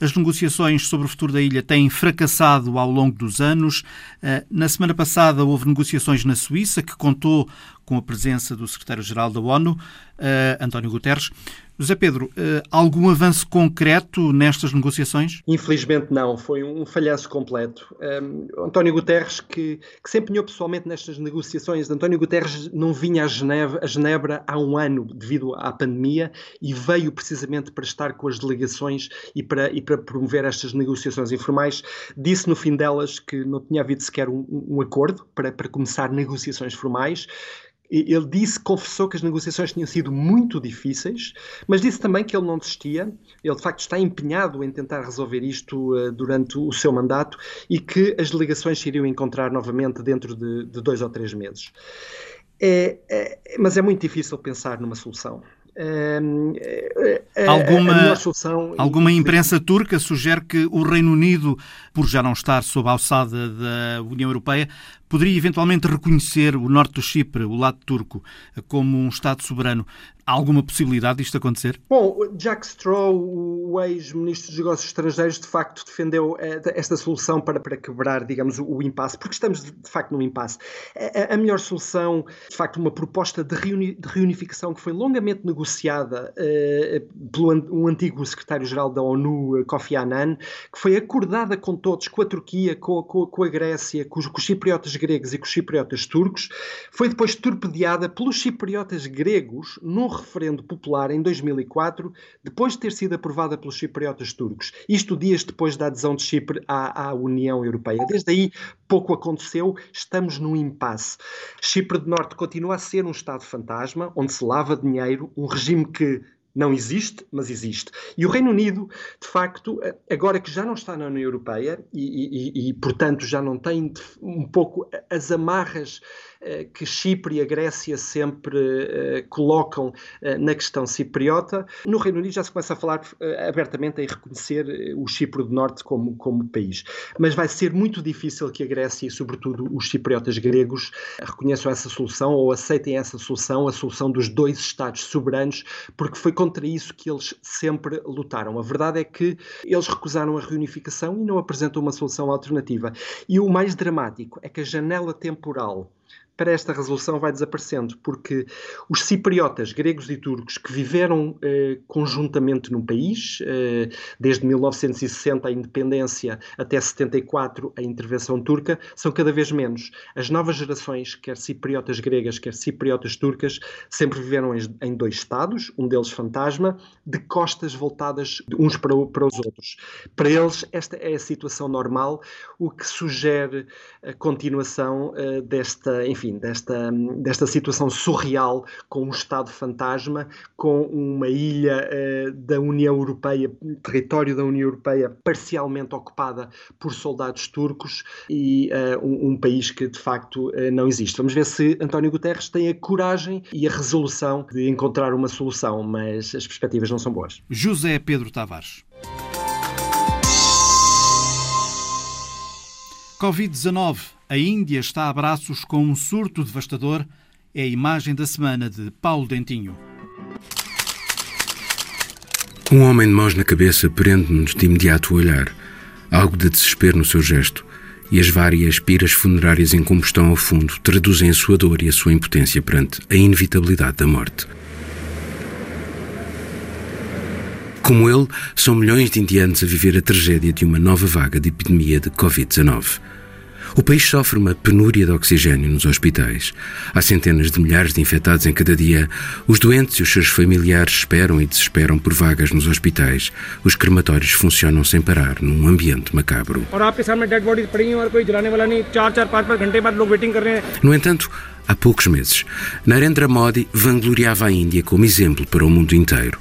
As negociações sobre o futuro da ilha têm fracassado ao longo dos anos. Eh, na semana passada houve negociações na Suíça, que contou com a presença do secretário-geral da ONU, eh, António Guterres. José Pedro, eh, algum avanço concreto nestas negociações?
Infelizmente não, foi um falhanço completo. Um, António Guterres, que, que se empenhou pessoalmente nestas negociações, António Guterres não vinha a Genebra, a Genebra há um ano devido à pandemia e veio precisamente para estar com as delegações e para, e para promover estas negociações informais. Disse no fim delas que não tinha havido sequer um, um acordo para, para começar negociações formais ele disse, confessou que as negociações tinham sido muito difíceis, mas disse também que ele não desistia. Ele, de facto, está empenhado em tentar resolver isto uh, durante o seu mandato e que as delegações se iriam encontrar novamente dentro de, de dois ou três meses. É, é, mas é muito difícil pensar numa solução.
É, alguma, solução, alguma imprensa turca sugere que o Reino Unido, por já não estar sob a alçada da União Europeia, poderia eventualmente reconhecer o norte do Chipre, o lado turco, como um Estado soberano. Há alguma possibilidade disto acontecer?
Bom, Jack Straw, o ex-ministro dos Negócios Estrangeiros, de facto defendeu eh, esta solução para, para quebrar, digamos, o, impasse, porque estamos de facto num impasse. A, a melhor solução, de facto, uma proposta de, reuni, de reunificação que foi longamente negociada uh, pelo um antigo secretário-geral da ONU, Kofi Annan, que foi acordada com todos, com a Turquia, com, com, com a Grécia, com os, com os gregos e com os cipriotas turcos, foi depois torpedeada pelos cipriotas gregos num referendo popular em 2004, depois de ter sido aprovada pelos cipriotas turcos. Isto dias depois da adesão de Chipre à, à União Europeia. Desde aí pouco aconteceu, estamos num impasse. Chipre do Norte continua a ser um Estado fantasma, onde se lava dinheiro, um regime que não existe, mas existe. E o Reino Unido, de facto, agora que já não está na União Europeia e, e, e portanto, já não tem um pouco as amarras eh, que Chipre e a Grécia sempre eh, colocam eh, na questão cipriota. No Reino Unido já se começa a falar abertamente em reconhecer o Chipre do Norte como, como país. Mas vai ser muito difícil que a Grécia e, sobretudo, os cipriotas gregos reconheçam essa solução ou aceitem essa solução, a solução dos dois Estados soberanos, porque foi contra isso que eles sempre lutaram. A verdade é que eles recusaram a reunificação e não apresentam uma solução alternativa. E o mais dramático é que a janela temporal para esta resolução vai desaparecendo, porque os cipriotas, gregos e turcos, que viveram eh, conjuntamente num país, eh, desde 1960 a independência até 74 a intervenção turca, são cada vez menos. As novas gerações, quer cipriotas gregas, quer cipriotas turcas, sempre viveram em, em dois estados, um deles fantasma, de costas voltadas uns para, para os outros. Para eles, esta é a situação normal, o que sugere a continuação uh, desta, enfim, enfim, desta, desta situação surreal com um Estado fantasma, com uma ilha uh, da União Europeia, território da União Europeia parcialmente ocupada por soldados turcos e uh, um, um, país que de facto uh, não existe. Vamos ver se António Guterres tem a coragem e a resolução de encontrar uma solução, mas as perspectivas não são boas.
José Pedro Tavares. Covid-19 a Índia está a braços com um surto devastador. É a imagem da semana de Paulo Dentinho.
Um homem de mãos na cabeça prende-nos de imediato o olhar. Algo de desespero no seu gesto. E as várias piras funerárias em combustão ao fundo traduzem a sua dor e a sua impotência perante a inevitabilidade da morte. Como ele, são milhões de indianos a viver a tragédia de uma nova vaga de epidemia de Covid-19. O país sofre uma penúria de oxigênio nos hospitais. Há centenas de milhares de infectados em cada dia. Os doentes e os seus familiares esperam e desesperam por vagas nos hospitais. Os crematórios funcionam sem parar, num ambiente macabro. No entanto, há poucos meses, Narendra Modi vangloriava a Índia como exemplo para o mundo inteiro.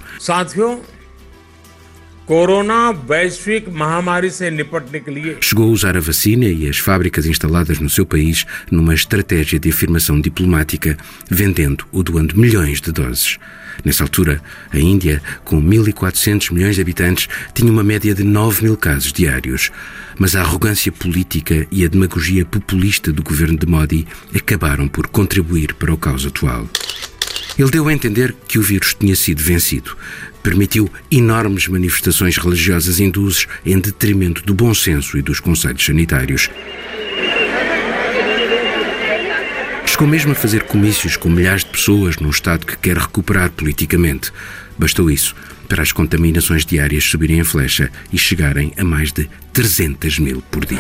Chegou a usar a vacina e as fábricas instaladas no seu país numa estratégia de afirmação diplomática, vendendo ou doando milhões de doses. Nessa altura, a Índia, com 1.400 milhões de habitantes, tinha uma média de 9 mil casos diários. Mas a arrogância política e a demagogia populista do governo de Modi acabaram por contribuir para o caos atual. Ele deu a entender que o vírus tinha sido vencido, permitiu enormes manifestações religiosas hindus em detrimento do bom senso e dos conselhos sanitários. Chegou mesmo a fazer comícios com milhares de pessoas num Estado que quer recuperar politicamente. Bastou isso para as contaminações diárias subirem em flecha e chegarem a mais de 300 mil por dia.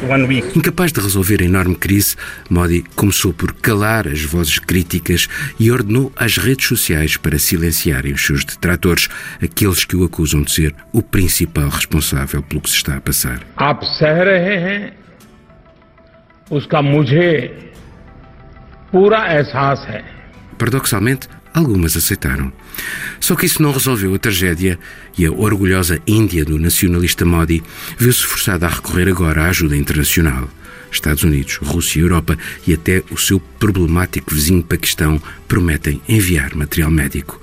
Uh, Incapaz de resolver a enorme crise, Modi começou por calar as vozes críticas e ordenou às redes sociais para silenciarem os seus detratores, aqueles que o acusam de ser o principal responsável pelo que se está a passar. आप सह रहे हैं उसका मुझे पूरा एहसास है Paradoxalmente, Algumas aceitaram. Só que isso não resolveu a tragédia e a orgulhosa Índia do nacionalista Modi viu-se forçada a recorrer agora à ajuda internacional. Estados Unidos, Rússia, Europa e até o seu problemático vizinho Paquistão prometem enviar material médico.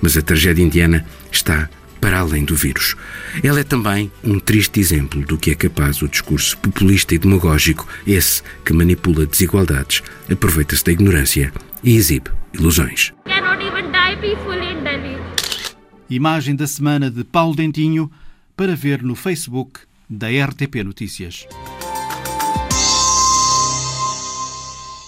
Mas a tragédia indiana está para além do vírus. Ela é também um triste exemplo do que é capaz o discurso populista e demagógico, esse que manipula desigualdades, aproveita-se da ignorância e exibe ilusões.
Imagem da semana de Paulo Dentinho para ver no Facebook da RTP Notícias.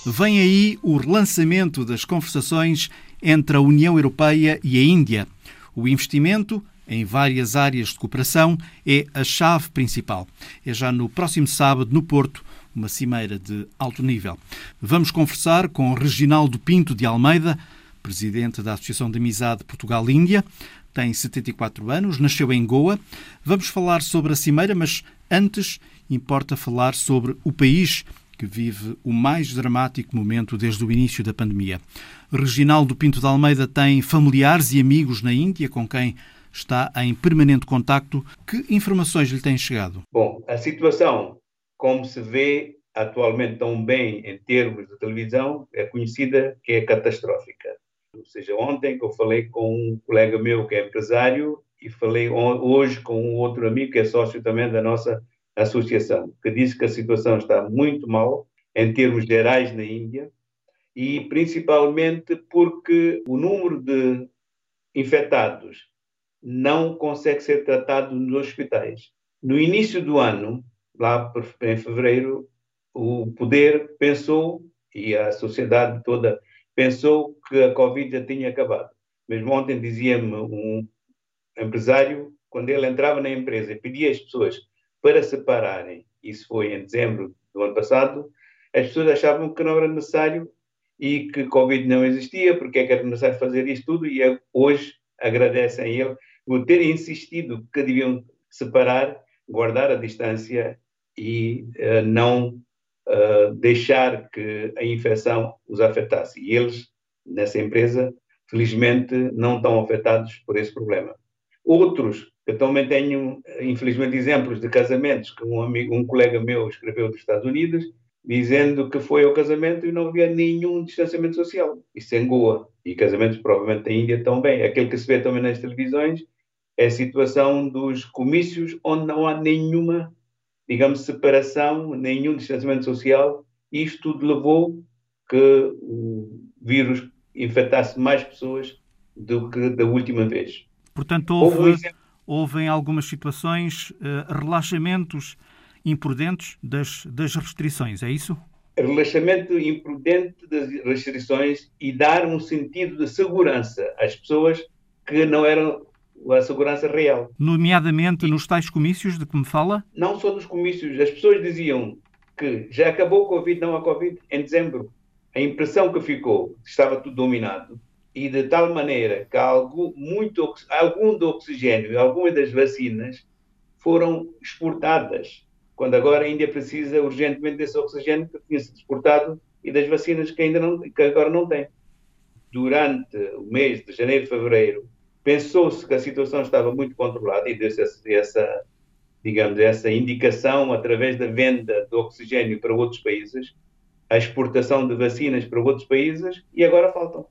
Vem aí o relançamento das conversações entre a União Europeia e a Índia. O investimento em várias áreas de cooperação é a chave principal. É já no próximo sábado, no Porto, uma cimeira de alto nível. Vamos conversar com Reginaldo Pinto de Almeida, presidente da Associação de Amizade Portugal-Índia. Tem 74 anos, nasceu em Goa. Vamos falar sobre a cimeira, mas antes importa falar sobre o país que vive o mais dramático momento desde o início da pandemia. Reginaldo Pinto de Almeida tem familiares e amigos na Índia com quem está em permanente contacto. Que informações lhe têm chegado?
Bom, a situação como se vê atualmente tão bem em termos de televisão, é conhecida que é catastrófica. Ou seja, ontem que eu falei com um colega meu que é empresário e falei hoje com um outro amigo que é sócio também da nossa associação, que disse que a situação está muito mal em termos gerais na Índia e principalmente porque o número de infectados não consegue ser tratado nos hospitais. No início do ano, lá em fevereiro, o poder pensou e a sociedade toda pensou que a Covid já tinha acabado. Mesmo ontem dizia-me um empresário, quando ele entrava na empresa e pedia às pessoas para separarem, isso foi em dezembro do ano passado, as pessoas achavam que não era necessário e que Covid não existia, porque é que era necessário fazer isto tudo, e hoje agradecem a ele por ter insistido que deviam separar, guardar a distância e uh, não uh, deixar que a infecção os afetasse. E eles, nessa empresa, felizmente, não estão afetados por esse problema. Outros, eu também tenho, infelizmente, exemplos de casamentos que um amigo, um colega meu escreveu dos Estados Unidos, dizendo que foi ao casamento e não havia nenhum distanciamento social. Isso em Goa. E casamentos, provavelmente, na Índia também. Aquele que se vê também nas televisões é a situação dos comícios onde não há nenhuma digamos, separação, nenhum distanciamento social. Isto tudo levou que o vírus infectasse mais pessoas do que da última vez.
Portanto, houve, houve, houve em algumas situações uh, relaxamentos imprudentes das, das restrições, é isso?
Relaxamento imprudente das restrições e dar um sentido de segurança às pessoas que não eram a segurança real.
Nomeadamente nos tais comícios de que me fala?
Não só nos comícios. As pessoas diziam que já acabou o Covid, não há Covid, em dezembro. A impressão que ficou estava tudo dominado e de tal maneira que algo, muito, algum do oxigênio e algumas das vacinas foram exportadas, quando agora a Índia precisa urgentemente desse oxigênio que tinha sido exportado e das vacinas que ainda não, que agora não tem. Durante o mês de janeiro e fevereiro, Pensou-se que a situação estava muito controlada e deu-se essa, digamos, essa indicação através da venda de oxigênio para outros países, a exportação de vacinas para outros países e agora faltam.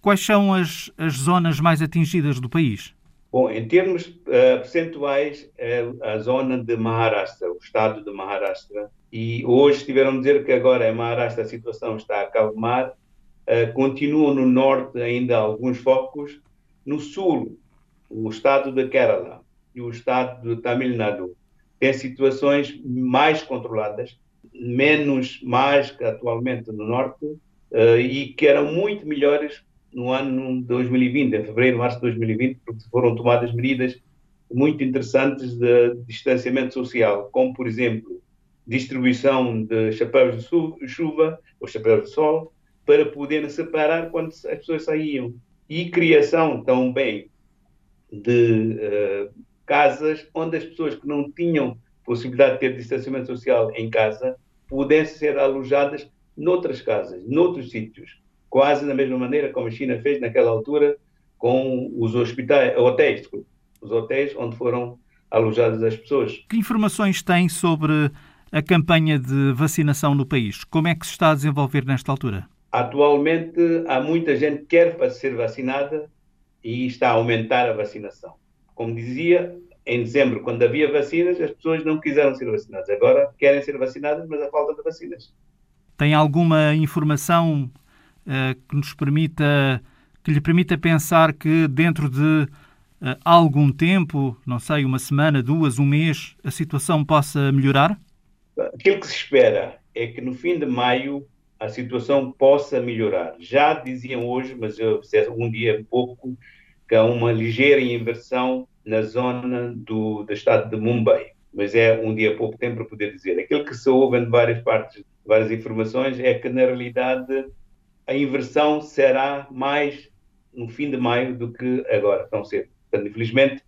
Quais são as, as zonas mais atingidas do país?
Bom, em termos uh, percentuais, é a zona de Maharashtra, o estado de Maharashtra, e hoje tiveram a dizer que agora em Maharashtra a situação está a calmar, uh, continuam no norte ainda alguns focos, no sul, o estado de Kerala e o estado de Tamil Nadu têm situações mais controladas, menos mais que atualmente no norte, uh, e que eram muito melhores no ano 2020, em fevereiro, março de 2020, porque foram tomadas medidas muito interessantes de distanciamento social, como, por exemplo, distribuição de chapéus de chuva ou chapéus de sol, para poderem separar quando as pessoas saíam e criação também de uh, casas onde as pessoas que não tinham possibilidade de ter distanciamento social em casa pudessem ser alojadas noutras casas, noutros sítios, quase da mesma maneira como a China fez naquela altura com os hospitais, hotéis, os hotéis onde foram alojadas as pessoas.
Que informações tem sobre a campanha de vacinação no país? Como é que se está a desenvolver nesta altura?
Atualmente, há muita gente que quer ser vacinada e está a aumentar a vacinação. Como dizia, em dezembro, quando havia vacinas, as pessoas não quiseram ser vacinadas. Agora querem ser vacinadas, mas há falta de vacinas.
Tem alguma informação uh, que nos permita, que lhe permita pensar que dentro de uh, algum tempo, não sei, uma semana, duas, um mês, a situação possa melhorar?
Aquilo que se espera é que no fim de maio a situação possa melhorar. Já diziam hoje, mas eu é um dia pouco, que há uma ligeira inversão na zona do, do estado de Mumbai, mas é um dia pouco tempo para poder dizer. Aquilo que se ouve em várias partes, várias informações, é que na realidade a inversão será mais no fim de maio do que agora, tão cedo. Portanto, infelizmente,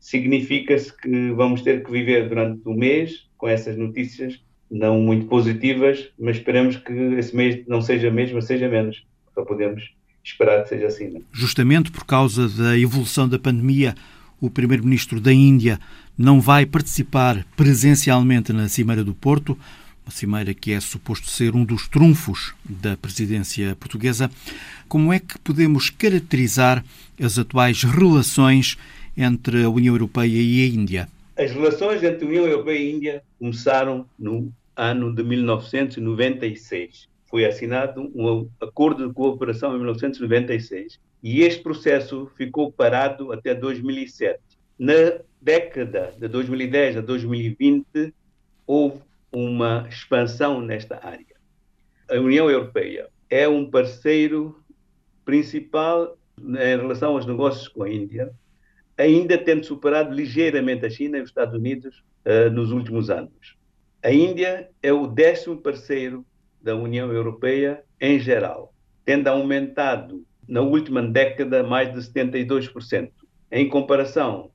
significa-se que vamos ter que viver durante o mês com essas notícias não muito positivas, mas esperamos que esse mês não seja mesmo, seja menos. Só podemos esperar que seja assim. É?
Justamente por causa da evolução da pandemia, o primeiro-ministro da Índia não vai participar presencialmente na Cimeira do Porto, uma cimeira que é suposto ser um dos trunfos da presidência portuguesa. Como é que podemos caracterizar as atuais relações entre a União Europeia e a Índia?
As relações entre a União Europeia e a Índia começaram no ano de 1996. Foi assinado um acordo de cooperação em 1996 e este processo ficou parado até 2007. Na década de 2010 a 2020 houve uma expansão nesta área. A União Europeia é um parceiro principal em relação aos negócios com a Índia, ainda tendo superado ligeiramente a China e os Estados Unidos uh, nos últimos anos. A Índia é o décimo parceiro da União Europeia em geral, tendo aumentado na última década mais de 72%. Em comparação,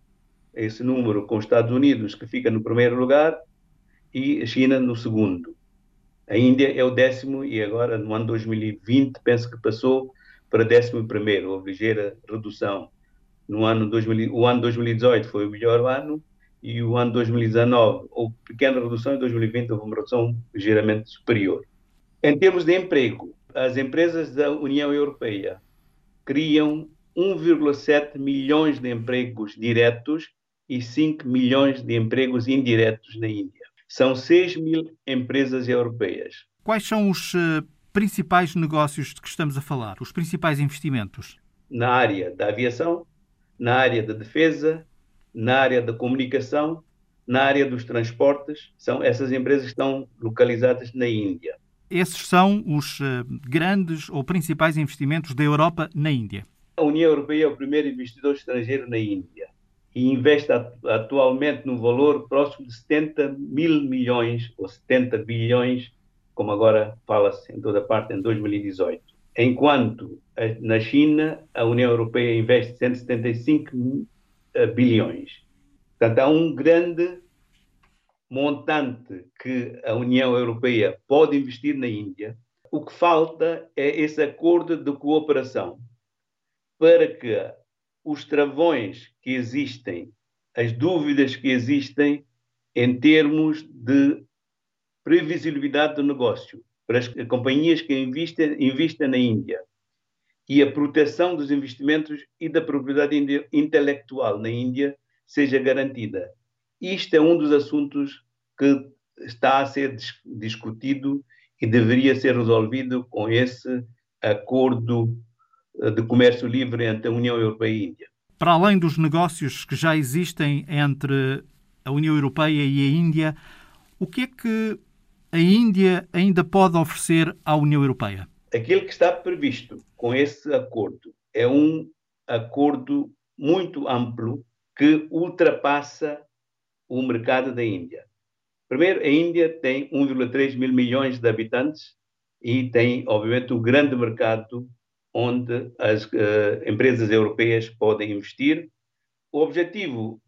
esse número com os Estados Unidos, que fica no primeiro lugar, e a China no segundo. A Índia é o décimo e agora, no ano 2020, penso que passou para décimo primeiro, houve ligeira redução. No ano 2000, o ano 2018 foi o melhor ano e o ano 2019 houve pequena redução e 2020 houve uma redução ligeiramente superior. Em termos de emprego, as empresas da União Europeia criam 1,7 milhões de empregos diretos e 5 milhões de empregos indiretos na Índia. São 6 mil empresas europeias.
Quais são os uh, principais negócios de que estamos a falar, os principais investimentos?
Na área da aviação, na área da defesa, na área da comunicação, na área dos transportes. São essas empresas que estão localizadas na Índia.
Esses são os uh, grandes ou principais investimentos da Europa na Índia.
A União Europeia é o primeiro investidor estrangeiro na Índia e investe atualmente no valor próximo de 70 mil milhões ou 70 bilhões, como agora fala-se em toda parte, em 2018. Enquanto na China a União Europeia investe 175 eh, bilhões. Portanto, há um grande montante que a União Europeia pode investir na Índia. O que falta é esse acordo de cooperação para que os travões que existem, as dúvidas que existem em termos de previsibilidade do negócio para as companhias que investem, investem na Índia e a proteção dos investimentos e da propriedade intelectual na Índia seja garantida. Isto é um dos assuntos que está a ser discutido e deveria ser resolvido com esse acordo eh, de comércio livre entre a União Europeia e a Índia.
Para além dos negócios que já existem entre a União Europeia e a Índia, o que é que a Índia ainda pode oferecer à União Europeia?
Aquilo que está previsto com esse acordo é um acordo muito amplo que ultrapassa o mercado da Índia. Primeiro, a Índia tem 1,3 mil milhões de habitantes e tem, obviamente, um grande mercado onde as uh, empresas europeias podem investir. O objetivo,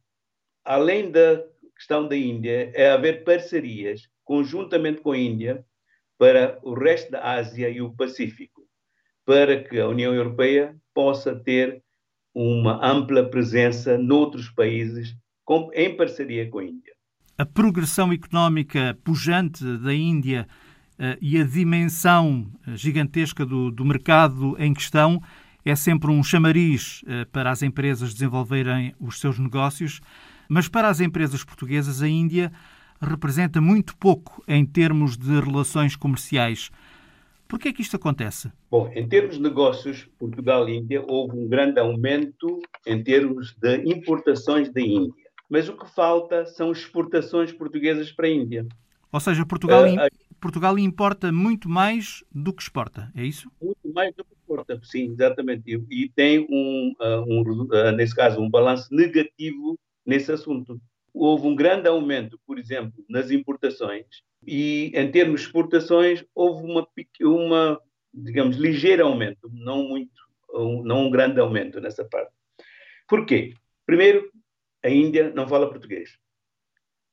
além da questão da Índia, é haver parcerias conjuntamente com a Índia para o resto da Ásia e o Pacífico, para que a União Europeia possa ter uma ampla presença noutros países com, em parceria com a Índia.
A progressão económica pujante da Índia uh, e a dimensão eh, gigantesca do, do, mercado em questão é sempre um chamariz uh, para as empresas desenvolverem os seus negócios, mas para as empresas portuguesas, a Índia representa muito pouco em termos de relações comerciais. Por que é que isto acontece?
Bom, em termos de negócios, Portugal e Índia, houve um grande aumento em termos de importações da Índia. Mas o que falta são exportações portuguesas para a Índia.
Ou seja, Portugal, uh, Portugal importa muito mais do que exporta, é isso?
Muito mais do que exporta, sim, exatamente. E, tem, um, uh, um uh, nesse caso, um balanço negativo nesse assunto houve um grande aumento, por exemplo, nas importações e em termos de exportações houve uma, uma digamos, ligeiro aumento, não muito, não um grande aumento nessa parte. Por quê? Primeiro, a Índia não fala português.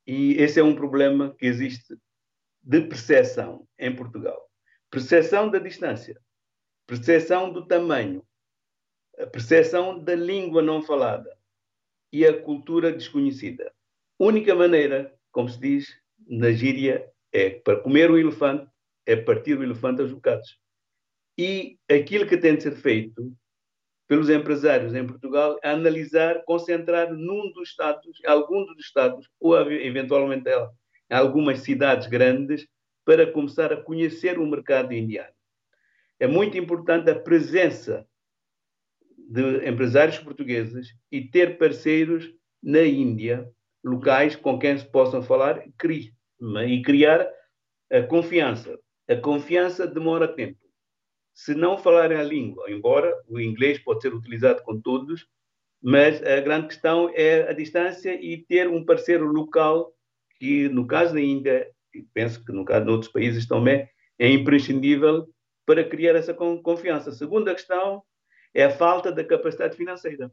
E esse é um problema que existe de percepção em Portugal. Percepção da distância, percepção do tamanho, percepção da língua não falada e a cultura desconhecida única maneira, como se diz na gíria, é para comer o elefante, é partir o elefante aos bocados. E aquilo que tem de ser feito pelos empresários em Portugal é analisar, concentrar num dos estados, algum dos estados, ou eventualmente em algumas cidades grandes, para começar a conhecer o mercado indiano. É muito importante a presença de empresários portugueses e ter parceiros na Índia locais com quem se possam falar, e criar a confiança. A confiança demora tempo. Se não falarem a língua, embora o inglês pode ser utilizado com todos, mas a grande questão é a distância e ter um parceiro local que, no caso da Índia, e penso que no caso de outros países também, é imprescindível para criar essa confiança. A segunda questão é a falta da capacidade financeira.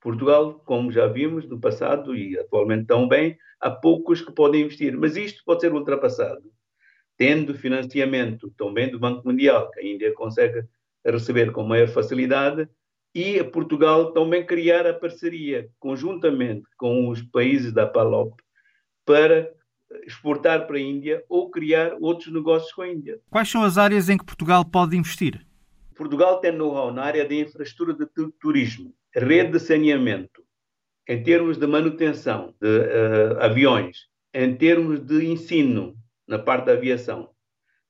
Portugal, como já vimos no passado e atualmente também, há poucos que podem investir, mas isto pode ser ultrapassado. Tendo financiamento também do Banco Mundial, que a Índia consegue receber com maior facilidade, e Portugal também criar a parceria conjuntamente com os países da PALOP para exportar para a Índia ou criar outros negócios com a Índia.
Quais são as áreas em que Portugal pode investir?
Portugal tem know-how na área de infraestrutura de turismo, rede de saneamento, em termos de manutenção de uh, aviões, em termos de ensino na parte da aviação.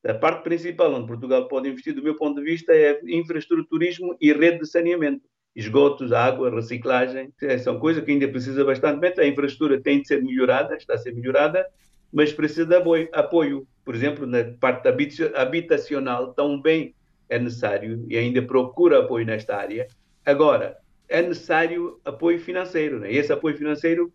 A parte principal onde Portugal pode investir, do meu ponto de vista, é infraestrutura turismo e rede de saneamento. Esgotos, água, reciclagem, é, são coisas que ainda precisa bastante. A infraestrutura tem de ser melhorada, está a ser melhorada, mas precisa de apoio. Por exemplo, na parte habitacional, também é necessário e ainda procura apoio nesta área. Agora, é necessário apoio financeiro. Né? E esse apoio financeiro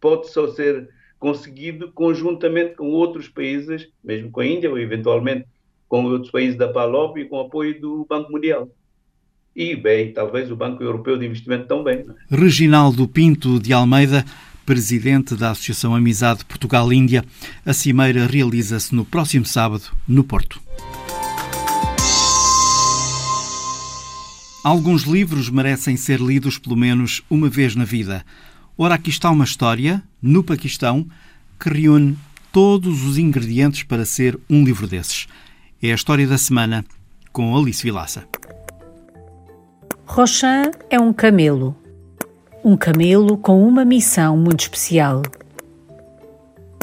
pode só ser conseguido conjuntamente com outros países, mesmo com a Índia ou eventualmente com outros países da PALOP e com apoio do Banco Mundial. E, bem, talvez o Banco Europeu de Investimento também. Né?
Reginaldo Pinto de Almeida, presidente da Associação Amizade Portugal-Índia. A cimeira realiza-se no próximo sábado, no Porto. Alguns livros merecem ser lidos pelo menos uma vez na vida. Ora, aqui está uma história, no Paquistão, que reúne todos os ingredientes para ser um livro desses. É a história da semana com Alice Vilaça.
Roshan é um camelo. Um camelo com uma missão muito especial.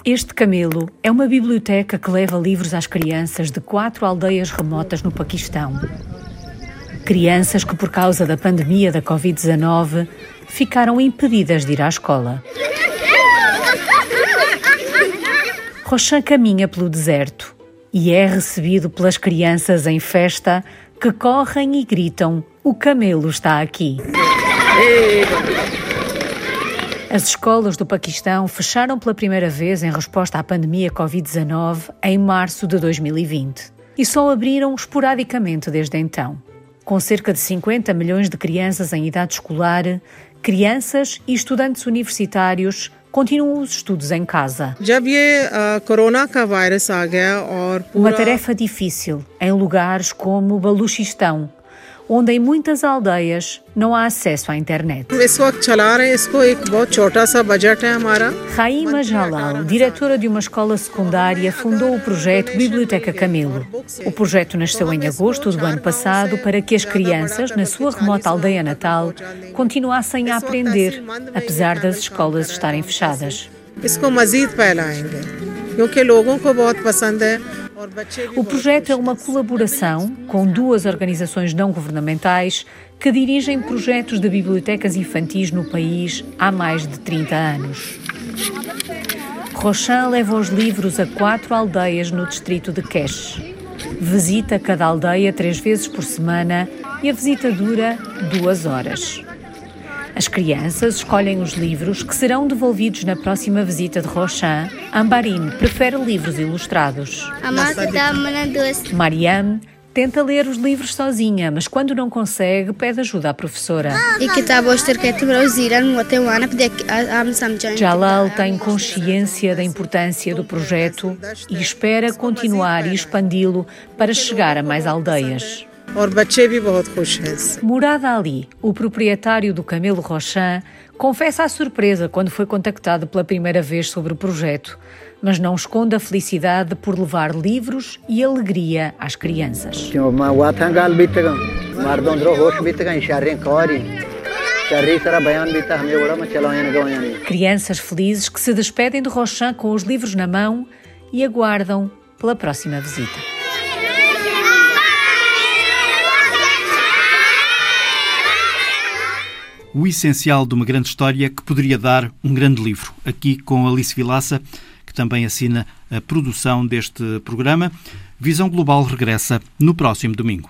Este camelo é uma biblioteca que leva livros às crianças de quatro aldeias remotas no Paquistão. Crianças que, por causa da pandemia da Covid-19, ficaram impedidas de ir à escola. Rochan caminha pelo deserto e é recebido pelas crianças em festa que correm e gritam: O camelo está aqui. As escolas do Paquistão fecharam pela primeira vez em resposta à pandemia Covid-19 em março de 2020 e só abriram esporadicamente desde então com cerca de 50 milhões de crianças em idade escolar, crianças e estudantes universitários continuam os estudos em casa. Uma tarefa difícil em lugares como Baluchistão, onde em muitas aldeias não há acesso à internet. Raima Jalal, diretora de uma escola secundária, fundou o projeto Biblioteca Camelo. O projeto nasceu em agosto do ano passado para que as crianças, na sua remota aldeia natal, continuassem a aprender, apesar das escolas estarem fechadas. इसको मजीद फैलाएंगे क्योंकि लोगों को बहुत पसंद है o projeto é uma colaboração com duas organizações não governamentais que dirigem projetos de bibliotecas infantis no país há mais de 30 anos. Rochan leva os livros a quatro aldeias no distrito de Kesh. Visita cada aldeia três vezes por semana e a visita dura duas horas. As crianças escolhem os livros que serão devolvidos na próxima visita de Rochan. Ambarin prefere livros ilustrados. Mariam tenta ler os livros sozinha, mas quando não consegue, pede ajuda à professora. Jalal tem consciência da importância do projeto e espera continuar e expandi-lo para chegar a mais aldeias. Morada Ali, o proprietário do Camelo Rochan, confessa a surpresa quando foi contactado pela primeira vez sobre o projeto, mas não esconde a felicidade por levar livros e alegria às crianças. Crianças felizes que se despedem de Rochan com os livros na mão e aguardam pela próxima visita.
o essencial de uma grande história que poderia dar um grande livro. Aqui com Alice Vilaça, que também assina a produção deste programa. Visão Global regressa no próximo domingo.